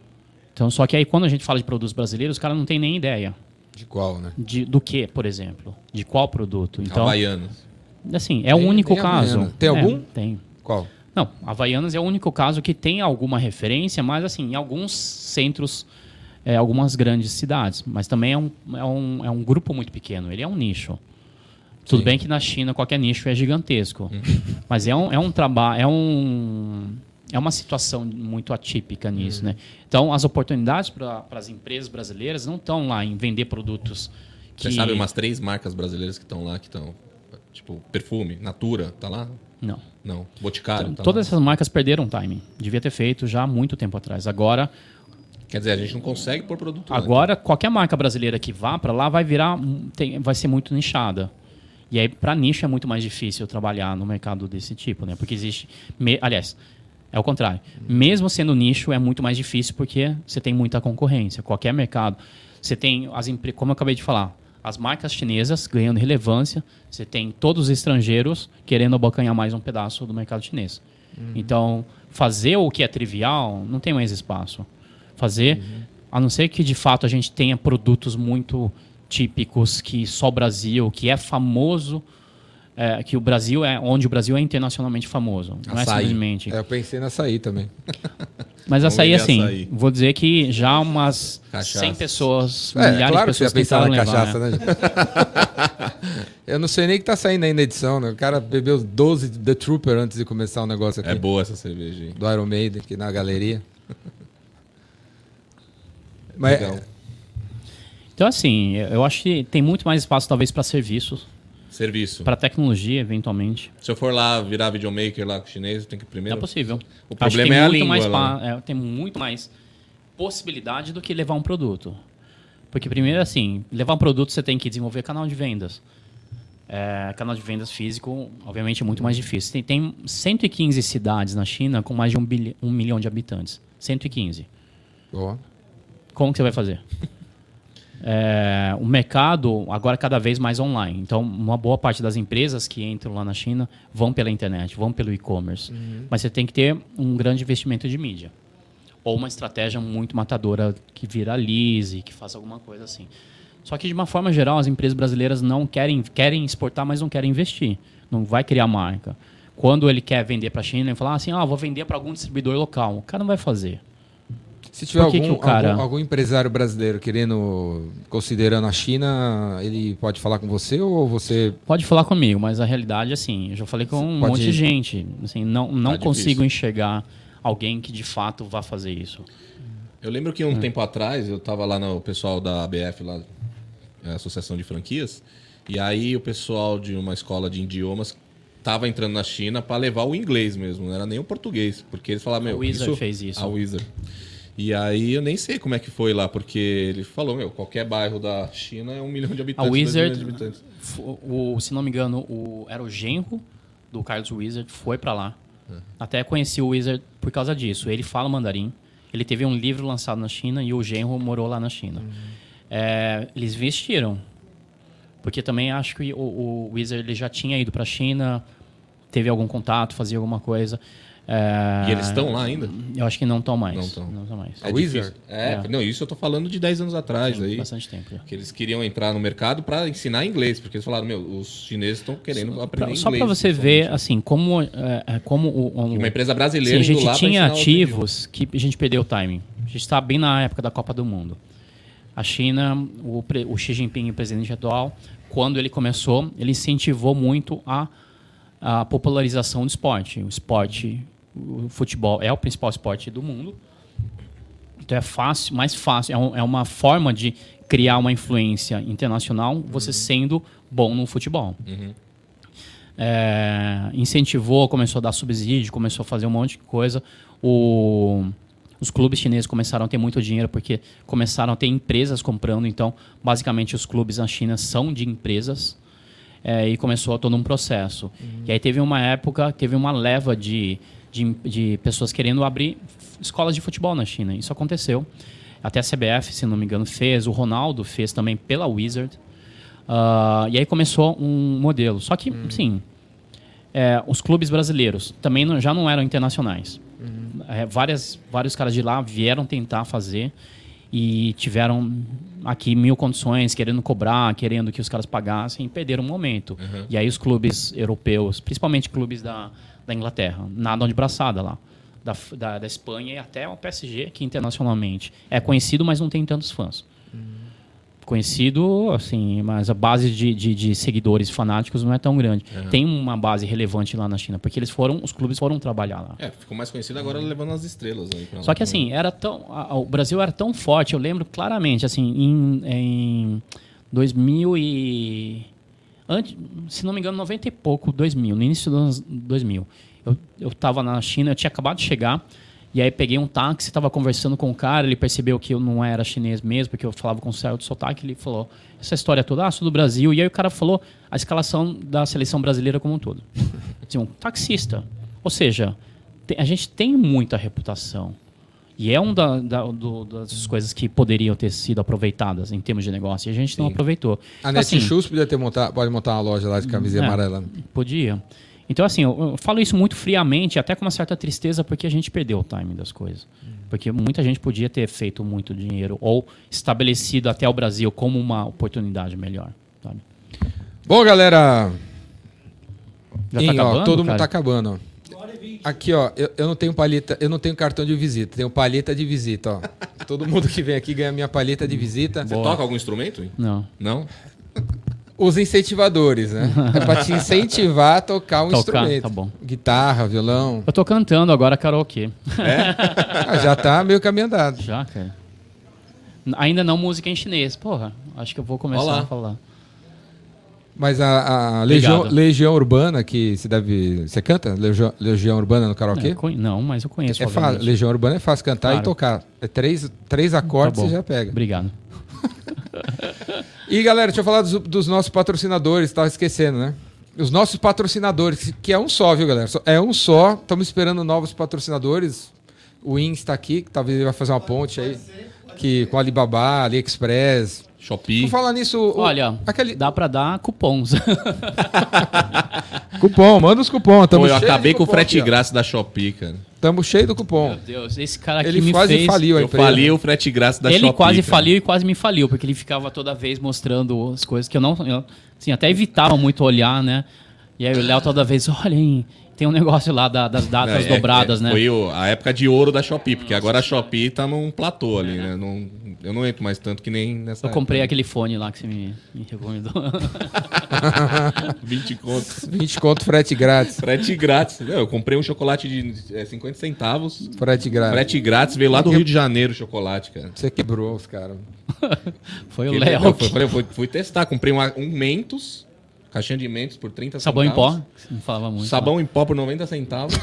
Então, só que aí quando a gente fala de produtos brasileiros, os caras não tem nem ideia. De qual, né? De, do que, por exemplo? De qual produto? Então, Havaianas. Assim, é tem, o único caso. Tem algum? É, tem. Qual? Não, Havaianas é o único caso que tem alguma referência, mas assim, em alguns centros, é, algumas grandes cidades. Mas também é um, é, um, é um grupo muito pequeno, ele é um nicho. Tudo Sim. bem que na China qualquer nicho é gigantesco. Uhum. Mas é um, é um trabalho, é um. É uma situação muito atípica nisso, uhum. né? Então, as oportunidades para as empresas brasileiras não estão lá em vender produtos que... Você sabe umas três marcas brasileiras que estão lá, que estão... Tipo, perfume, Natura, tá lá? Não. Não. Boticário, então, tá Todas lá. essas marcas perderam timing. Devia ter feito já há muito tempo atrás. Agora... Quer dizer, a gente não consegue pôr produto Agora, lá, então. qualquer marca brasileira que vá para lá vai virar... Tem, vai ser muito nichada. E aí, para nicho, é muito mais difícil trabalhar no mercado desse tipo, né? Porque existe. Me... Aliás, é o contrário. Mesmo sendo nicho, é muito mais difícil porque você tem muita concorrência. Qualquer mercado. Você tem, as empre... como eu acabei de falar, as marcas chinesas ganhando relevância, você tem todos os estrangeiros querendo abocanhar mais um pedaço do mercado chinês. Uhum. Então, fazer o que é trivial não tem mais espaço. Fazer, uhum. a não ser que de fato a gente tenha produtos muito típicos que só o Brasil, que é famoso, é, que o Brasil é onde o Brasil é internacionalmente famoso. Não açaí. é simplesmente. É, eu pensei nessa aí também. Mas açaí, assim, açaí. vou dizer que já umas cachaça. 100 pessoas, é, milhares claro de pessoas que tentaram levar. Cachaça, né? né? eu não sei nem que tá saindo aí na edição, né? O cara bebeu 12 The Trooper antes de começar o negócio aqui. É boa essa cerveja. Do Iron Maiden, aqui na galeria. Mas, Legal. Então, assim, eu acho que tem muito mais espaço, talvez, para serviços. Serviço. Para tecnologia, eventualmente. Se eu for lá virar videomaker lá com o chinês, tenho que primeiro. É possível. O problema é a língua. Mais pa... é, tem muito mais possibilidade do que levar um produto. Porque, primeiro, assim, levar um produto você tem que desenvolver canal de vendas. É, canal de vendas físico, obviamente, é muito mais difícil. Tem, tem 115 cidades na China com mais de um, bilhão, um milhão de habitantes. 115. Boa. Como que você vai fazer? é, o mercado agora é cada vez mais online. Então, uma boa parte das empresas que entram lá na China vão pela internet, vão pelo e-commerce. Uhum. Mas você tem que ter um grande investimento de mídia. Ou uma estratégia muito matadora que viralize, que faça alguma coisa assim. Só que, de uma forma geral, as empresas brasileiras não querem, querem exportar, mas não querem investir. Não vai criar marca. Quando ele quer vender para a China, ele fala assim, ah, vou vender para algum distribuidor local. O cara não vai fazer. Se tiver algum, que cara... algum, algum, empresário brasileiro querendo, considerando a China, ele pode falar com você ou você. Pode falar comigo, mas a realidade, assim, eu já falei com um monte de gente. Assim, não não tá consigo difícil. enxergar alguém que de fato vá fazer isso. Eu lembro que um é. tempo atrás eu estava lá no pessoal da ABF, lá, a Associação de Franquias, e aí o pessoal de uma escola de idiomas estava entrando na China para levar o inglês mesmo, não era nem o português, porque eles falavam, meu, a Wizard isso... fez isso. A Wizard. E aí eu nem sei como é que foi lá, porque ele falou, meu, qualquer bairro da China é um milhão de habitantes. A Wizard, habitantes. O, se não me engano, o, era o genro do Carlos Wizard, foi para lá. É. Até conheci o Wizard por causa disso. Ele fala mandarim, ele teve um livro lançado na China e o genro morou lá na China. Uhum. É, eles vestiram, porque também acho que o, o Wizard ele já tinha ido para a China, teve algum contato, fazia alguma coisa. É... E eles estão lá ainda? Eu acho que não estão mais. Não estão. Não mais. É Wizard? É, é, não, isso eu tô falando de 10 anos atrás Sim, aí. Bastante tempo. Já. Que eles queriam entrar no mercado para ensinar inglês, porque eles falaram, meu, os chineses estão querendo só, aprender pra, inglês. Só para você ver, assim, como, é, é como o, o, uma empresa brasileira sim, a gente tinha ativos que a gente perdeu o timing. A gente está bem na época da Copa do Mundo. A China, o, o Xi Jinping, o presidente atual, quando ele começou, ele incentivou muito a, a popularização do esporte. O esporte o futebol é o principal esporte do mundo. Então é fácil, mais fácil, é, um, é uma forma de criar uma influência internacional você uhum. sendo bom no futebol. Uhum. É, incentivou, começou a dar subsídio, começou a fazer um monte de coisa. O, os clubes chineses começaram a ter muito dinheiro porque começaram a ter empresas comprando. Então, basicamente, os clubes na China são de empresas. É, e começou todo um processo. Uhum. E aí teve uma época, teve uma leva de de, de pessoas querendo abrir escolas de futebol na China. Isso aconteceu. Até a CBF, se não me engano, fez. O Ronaldo fez também pela Wizard. Uh, e aí começou um modelo. Só que, uhum. sim, é, os clubes brasileiros também não, já não eram internacionais. Uhum. É, várias, vários caras de lá vieram tentar fazer e tiveram aqui mil condições, querendo cobrar, querendo que os caras pagassem, e perderam um momento. Uhum. E aí os clubes europeus, principalmente clubes da, da Inglaterra, nadam de braçada lá. Da, da, da, Espanha e até o PSG, que internacionalmente é conhecido, mas não tem tantos fãs. Uhum. Conhecido, assim, mas a base de, de, de, seguidores fanáticos não é tão grande. Uhum. Tem uma base relevante lá na China, porque eles foram, os clubes foram trabalhar lá. É, ficou mais conhecido agora levando as estrelas. Aí Só que assim, era tão, a, o Brasil era tão forte, eu lembro claramente, assim, em, em 2000 e antes, se não me engano, 90 e pouco, 2000, no início dos anos 2000. Eu, eu tava na China, eu tinha acabado de chegar, e aí peguei um táxi, estava conversando com o cara, ele percebeu que eu não era chinês mesmo, porque eu falava com certo sotaque, ele falou essa história toda, ah, sou do Brasil, e aí o cara falou a escalação da seleção brasileira como um todo. Assim, um taxista. Ou seja, a gente tem muita reputação. E é uma da, da, das coisas que poderiam ter sido aproveitadas em termos de negócio. E a gente Sim. não aproveitou. A Netshoes assim, podia ter montar, pode montar uma loja lá de camiseta é, amarela. Podia. Então, assim, eu, eu, falo isso muito friamente, até com uma certa tristeza, porque a gente perdeu o time das coisas. Porque muita gente podia ter feito muito dinheiro ou estabelecido até o Brasil como uma oportunidade melhor. Sabe? Bom, galera. Já tá acabando, ó, todo cara? mundo tá acabando. Aqui, ó, eu, eu, não tenho palheta, eu não tenho cartão de visita, tenho palheta de visita, ó. Todo mundo que vem aqui ganha minha palheta de visita. Você Boa. toca algum instrumento? Não. Não? Os incentivadores, né? É pra te incentivar a tocar um tocar, instrumento. Tá bom. Guitarra, violão. Eu tô cantando agora karaokê. É? Ah, já tá meio caminho andado. Já, cara. Ainda não música em chinês. Porra, acho que eu vou começar Olá. a falar. Mas a, a Legião, Legião, Urbana, que se deve. Você canta? Legião, Legião Urbana no karaokê? Não, não mas eu conheço. É fácil. Legião Urbana é fácil cantar claro. e tocar. É três, três acordes tá você já pega. Obrigado. e galera, deixa eu falar dos, dos nossos patrocinadores, estava esquecendo, né? Os nossos patrocinadores, que é um só, viu, galera? É um só. Estamos esperando novos patrocinadores. O IN está aqui, que talvez ele vai fazer uma ponte aí. Que, com Alibaba, AliExpress, Shopee. Por falar nisso, o- Olha, aquele dá pra dar cupons. cupom, manda os cupons. Pô, Tamo eu acabei com o frete grátis da Shopee, cara. Tamo cheio do cupom. Meu Deus, esse cara aqui Ele me quase fez... faliu a Eu empresa. falei o frete grátis da ele Shopee. quase cara. faliu e quase me faliu, porque ele ficava toda vez mostrando as coisas que eu não. Eu, assim, até evitava muito olhar, né? E aí o Léo toda vez, olha aí, tem um negócio lá da- das datas É, dobradas, é, né? Foi o- a época de ouro da Shopee, porque agora a Shopee tá num platô ali, né? Não, eu não entro mais tanto que nem nessa Eu comprei época. aquele fone lá que você me, me recomendou. 20 contos. 20 conto frete grátis. Frete grátis. Não, Eu comprei um chocolate de é, 50 centavos. Frete grátis. Frete grátis, veio lá do Rio de Janeiro o chocolate, cara. Você quebrou os caras. Foi o Léo. que- foi- fui, fui testar, comprei uma- um Mentos, caixinha de Mentos por 30 Sabão em centavos. pó. Você não falava muito. Sabão em pó por 90 centavos.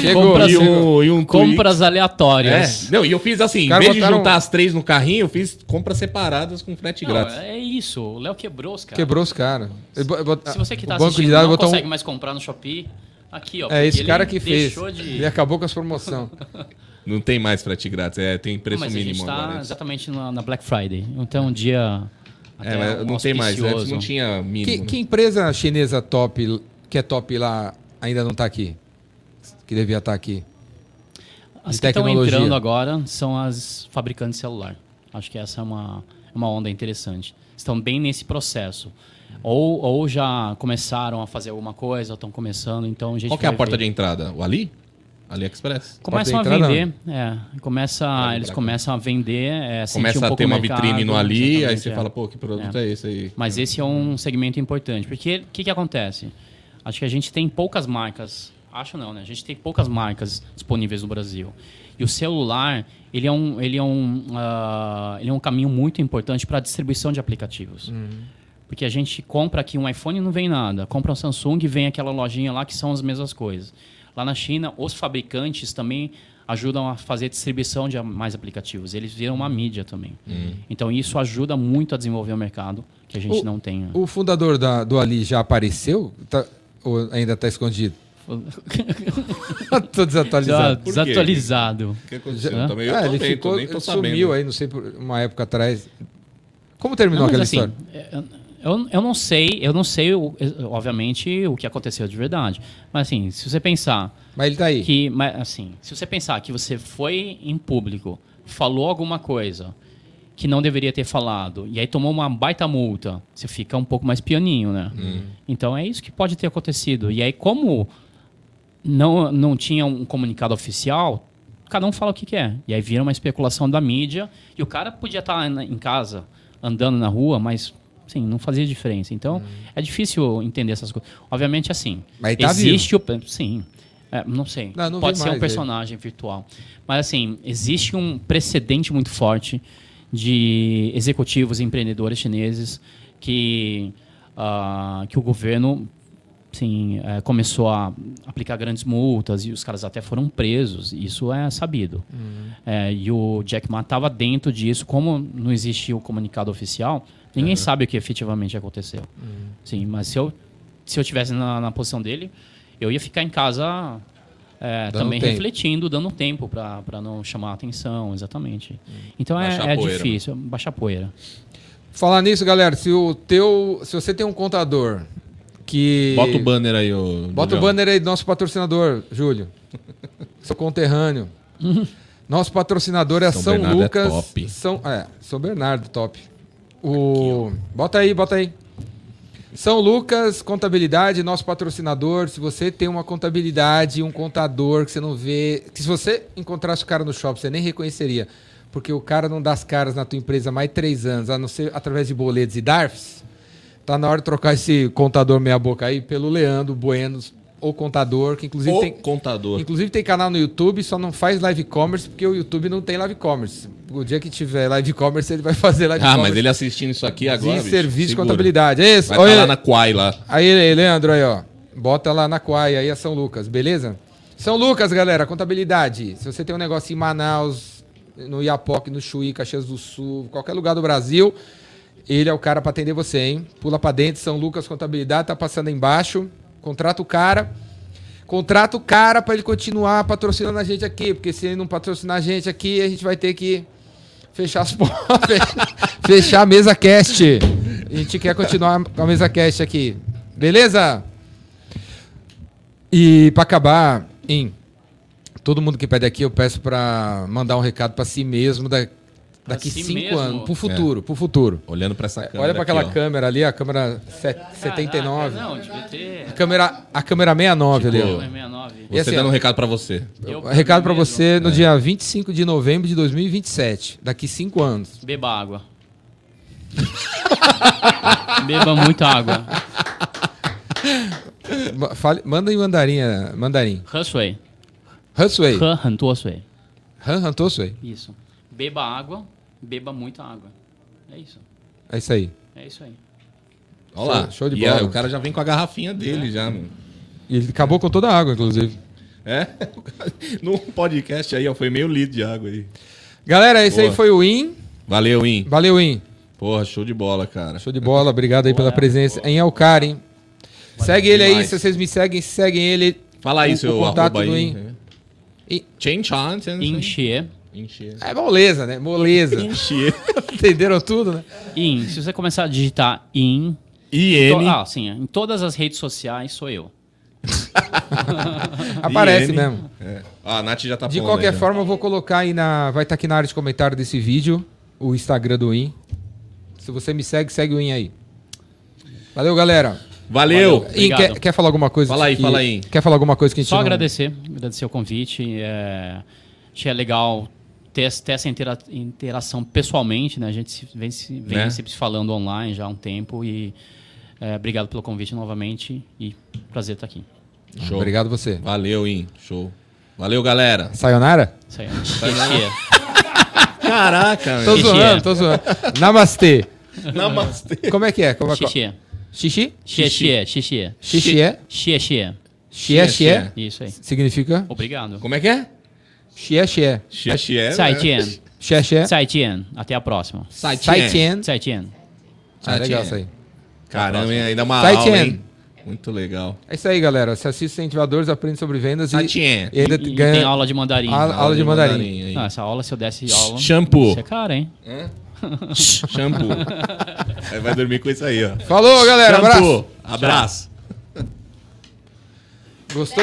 Chegou. compra, e um, e um compras É, aleatórias. não, e eu fiz assim, em vez de juntar as três no carrinho, eu fiz compras separadas com frete Não, grátis. é isso. O Léo quebrou os caras. Quebrou os caras. Se você que tá assistindo não botou um- consegue mais comprar no Shopee, aqui, ó. É esse ele cara que fez. De... Ele acabou com as promoções. Não tem mais frete grátis, é, tem preço Mas a gente mínimo tá agora. exatamente na, na Black Friday. Então, um dia. É, mas não tem mais, antes auspicioso. não tinha mínimo. que, né? que empresa chinesa top, que é top lá, ainda não tá aqui? Que devia estar aqui. As de que estão entrando agora são as fabricantes de celular. Acho que essa é uma, uma onda interessante. Estão bem nesse processo. Ou, ou já começaram a fazer alguma coisa, ou estão começando, então a gente Qual que é a porta ver. de entrada? O Ali? AliExpress? Começam a vender, é, começa, eles começam a vender, é, Começa um a ter uma mercado, vitrine no Ali, aí você é. fala, pô, que produto é, esse aí? Mas esse é um segmento importante, porque o que, que acontece? Acho que a gente tem poucas marcas, acho não, né? A gente tem poucas marcas disponíveis no Brasil. E o celular, ele é um, ele é um, ah, ele é um caminho muito importante para a distribuição de aplicativos. Porque a gente compra aqui um iPhone e não vem nada. Compra um Samsung e vem aquela lojinha lá que são as mesmas coisas. Lá na China, os fabricantes também ajudam a fazer distribuição de mais aplicativos. Eles viram uma mídia também. Então isso ajuda muito a desenvolver o mercado que a gente O- não tem. né? O fundador da- do Ali já apareceu? Tá- ou ainda está escondido? Tô Já desatualizado. Por quê? desatualizado. O que aconteceu? Já- Também eu Ah, ele ficou, ele sumiu aí, não sei, por uma época atrás. Como terminou Não, aquela assim, história? Eu, eu não sei, eu não sei, obviamente, o que aconteceu de verdade. Mas assim, se você pensar Mas ele tá aí. que, mas, assim, se você pensar que você foi em público, falou alguma coisa que não deveria ter falado, e aí tomou uma baita multa, você fica um pouco mais pianinho, né? Então é isso que pode ter acontecido. E aí, como não, não tinha um comunicado oficial, cada um fala o que quer. E aí vira uma especulação da mídia, e o cara podia estar na- em casa, andando na rua, mas sim, não fazia diferença. Então, é difícil entender essas coisas. Obviamente, assim, Mas tá existe o... Sim, é, não sei. Não, não Pode ser um personagem virtual. Mas, assim, existe um precedente muito forte de executivos e empreendedores chineses que, ah, que o governo sim, eh, começou a aplicar grandes multas e os caras até foram presos. Isso é sabido. Eh, e o Jack Ma estava dentro disso. Como não existia o comunicado oficial, ninguém sabe o que efetivamente aconteceu. Sim, mas se eu se eu tivesse na, na posição dele, eu ia ficar em casa Dando também tempo. refletindo, dando tempo para não chamar a atenção, exatamente. Então é, Baixar é poeira, difícil, baixar poeira. Falar nisso, galera, se o teu, se você tem um contador que Bota o banner aí, ô. Bota o banner aí do nosso patrocinador, Júlio. Seu conterrâneo. Nosso patrocinador é São São, é Lucas. top. São, é, São Bernardo, top. O, bota aí, bota aí. São Lucas Contabilidade, nosso patrocinador. Se você tem uma contabilidade, um contador que você não vê. Que se você encontrasse o cara no shopping, você nem reconheceria. Porque o cara não dá as caras na tua empresa mais três anos, a não ser através de boletos e DARFs. Tá na hora de trocar esse contador meia-boca aí pelo Leandro Bueno, ou contador, que inclusive O tem. contador. Inclusive tem canal no YouTube, só não faz live commerce porque o YouTube não tem live commerce. O dia que tiver live commerce, ele vai fazer live Ah, commerce. mas ele assistindo isso aqui agora. de bicho, serviço de contabilidade. É isso. Vai Olha, estar lá na Quai lá. Aí, Leandro, aí, ó. Bota lá na Quai, aí é São Lucas, beleza? São Lucas, galera, contabilidade. Se você tem um negócio em Manaus, no Iapoque, no Chuí, Caxias do Sul, qualquer lugar do Brasil, ele é o cara pra atender você, hein? Pula pra dentro, São Lucas Contabilidade, tá passando aí embaixo. Contrata o cara. Contrata o cara pra ele continuar patrocinando a gente aqui, porque se ele não patrocinar a gente aqui, a gente vai ter que fechar as portas. fechar a mesa cast. A gente quer continuar com a mesa cast aqui. Beleza? E para acabar, em todo mundo que pede aqui, eu peço para mandar um recado para si mesmo da, daqui si cinco mesmo? anos, pro futuro, é. pro futuro. Olhando para essa é, câmera. Olha para aquela aqui, câmera ali, a câmera Caraca, ah, 79. Ah, não, devia ter. A câmera, 69 tipo, ali. Eu. 69. Você assim, dando um recado para você. Eu, recado para você no é. dia 25 de novembro de 2027, daqui cinco anos. Beba água. Beba muita água. Fale, manda em mandarim, mandarim. Husway. Huswei. Han, han, Isso. Beba água, beba muita água. É isso. É isso aí. É isso aí. Olha lá. Show- de E bola. aí, o cara já vem com a garrafinha dele já, mano. E ele acabou com toda a água, inclusive. É? No podcast aí, ó, foi meio litro de água aí. Galera, esse aí Boa. foi o In. Valeu, In. Valeu, In. Porra, show de bola, cara. Show de bola. Obrigado aí pela presença em Elcar, hein? Segue ele aí, demais. se vocês me seguem, seguem ele. Fala aí O- seu o contato arroba do aí. In. E- Chen Chan. Encher. Encher. É moleza, né? Moleza. Encher. Entenderam tudo, né? In. Se você começar a digitar in. to- IN. ah, sim. Em todas as redes sociais sou eu. Aparece IN. mesmo. É. Ah, a Nath já tá De qualquer aí, já. forma, eu vou colocar aí na. Vai estar aqui na área de comentário desse vídeo o Instagram do In. Se você me segue, segue o In aí. Valeu, galera. Valeu. Valeu. Quer, quer falar alguma coisa? Fala aí, que- fala aí. Quer falar alguma coisa que a gente Só não- agradecer. Agradecer o convite. É, achei legal ter, ter essa intera- interação pessoalmente, né? A gente se- vem, se- vem Né? sempre se falando online já há um tempo e é, obrigado pelo convite novamente e prazer estar aqui. Show. Obrigado você. Valeu, In. Show. Valeu, galera. Sayonara? Aí. Xixi. Caraca, Tô Xixi. zoando, tô zoando. Namastê. Namastê. Como é que é? Como é que- Xixi. Xixi? Xixi. Xixi. Xixi é? Xixi. Xie, xie. Isso aí. Significa? Obrigado. Como é que é? Xie, xie. Xie, xie. né? Saitien. Xie, xie. Saitien. Até a próxima. Saitien. Saitien. Ah, legal isso aí. Caramba, hein? ainda uma Saitien. aula, hein? Muito legal. É isso aí, galera. Você assiste Incentivadores, aprende sobre vendas e, Saitien. e ainda E ganha tem aula de mandarim. aula, aula de mandarim. aí. Ah, essa aula, se eu desse aula. Shampoo. Isso é caro, hein? Shampoo. aí vai dormir com isso aí, ó. Falou, galera. Abraço. Shampoo. Abraço. Gostou?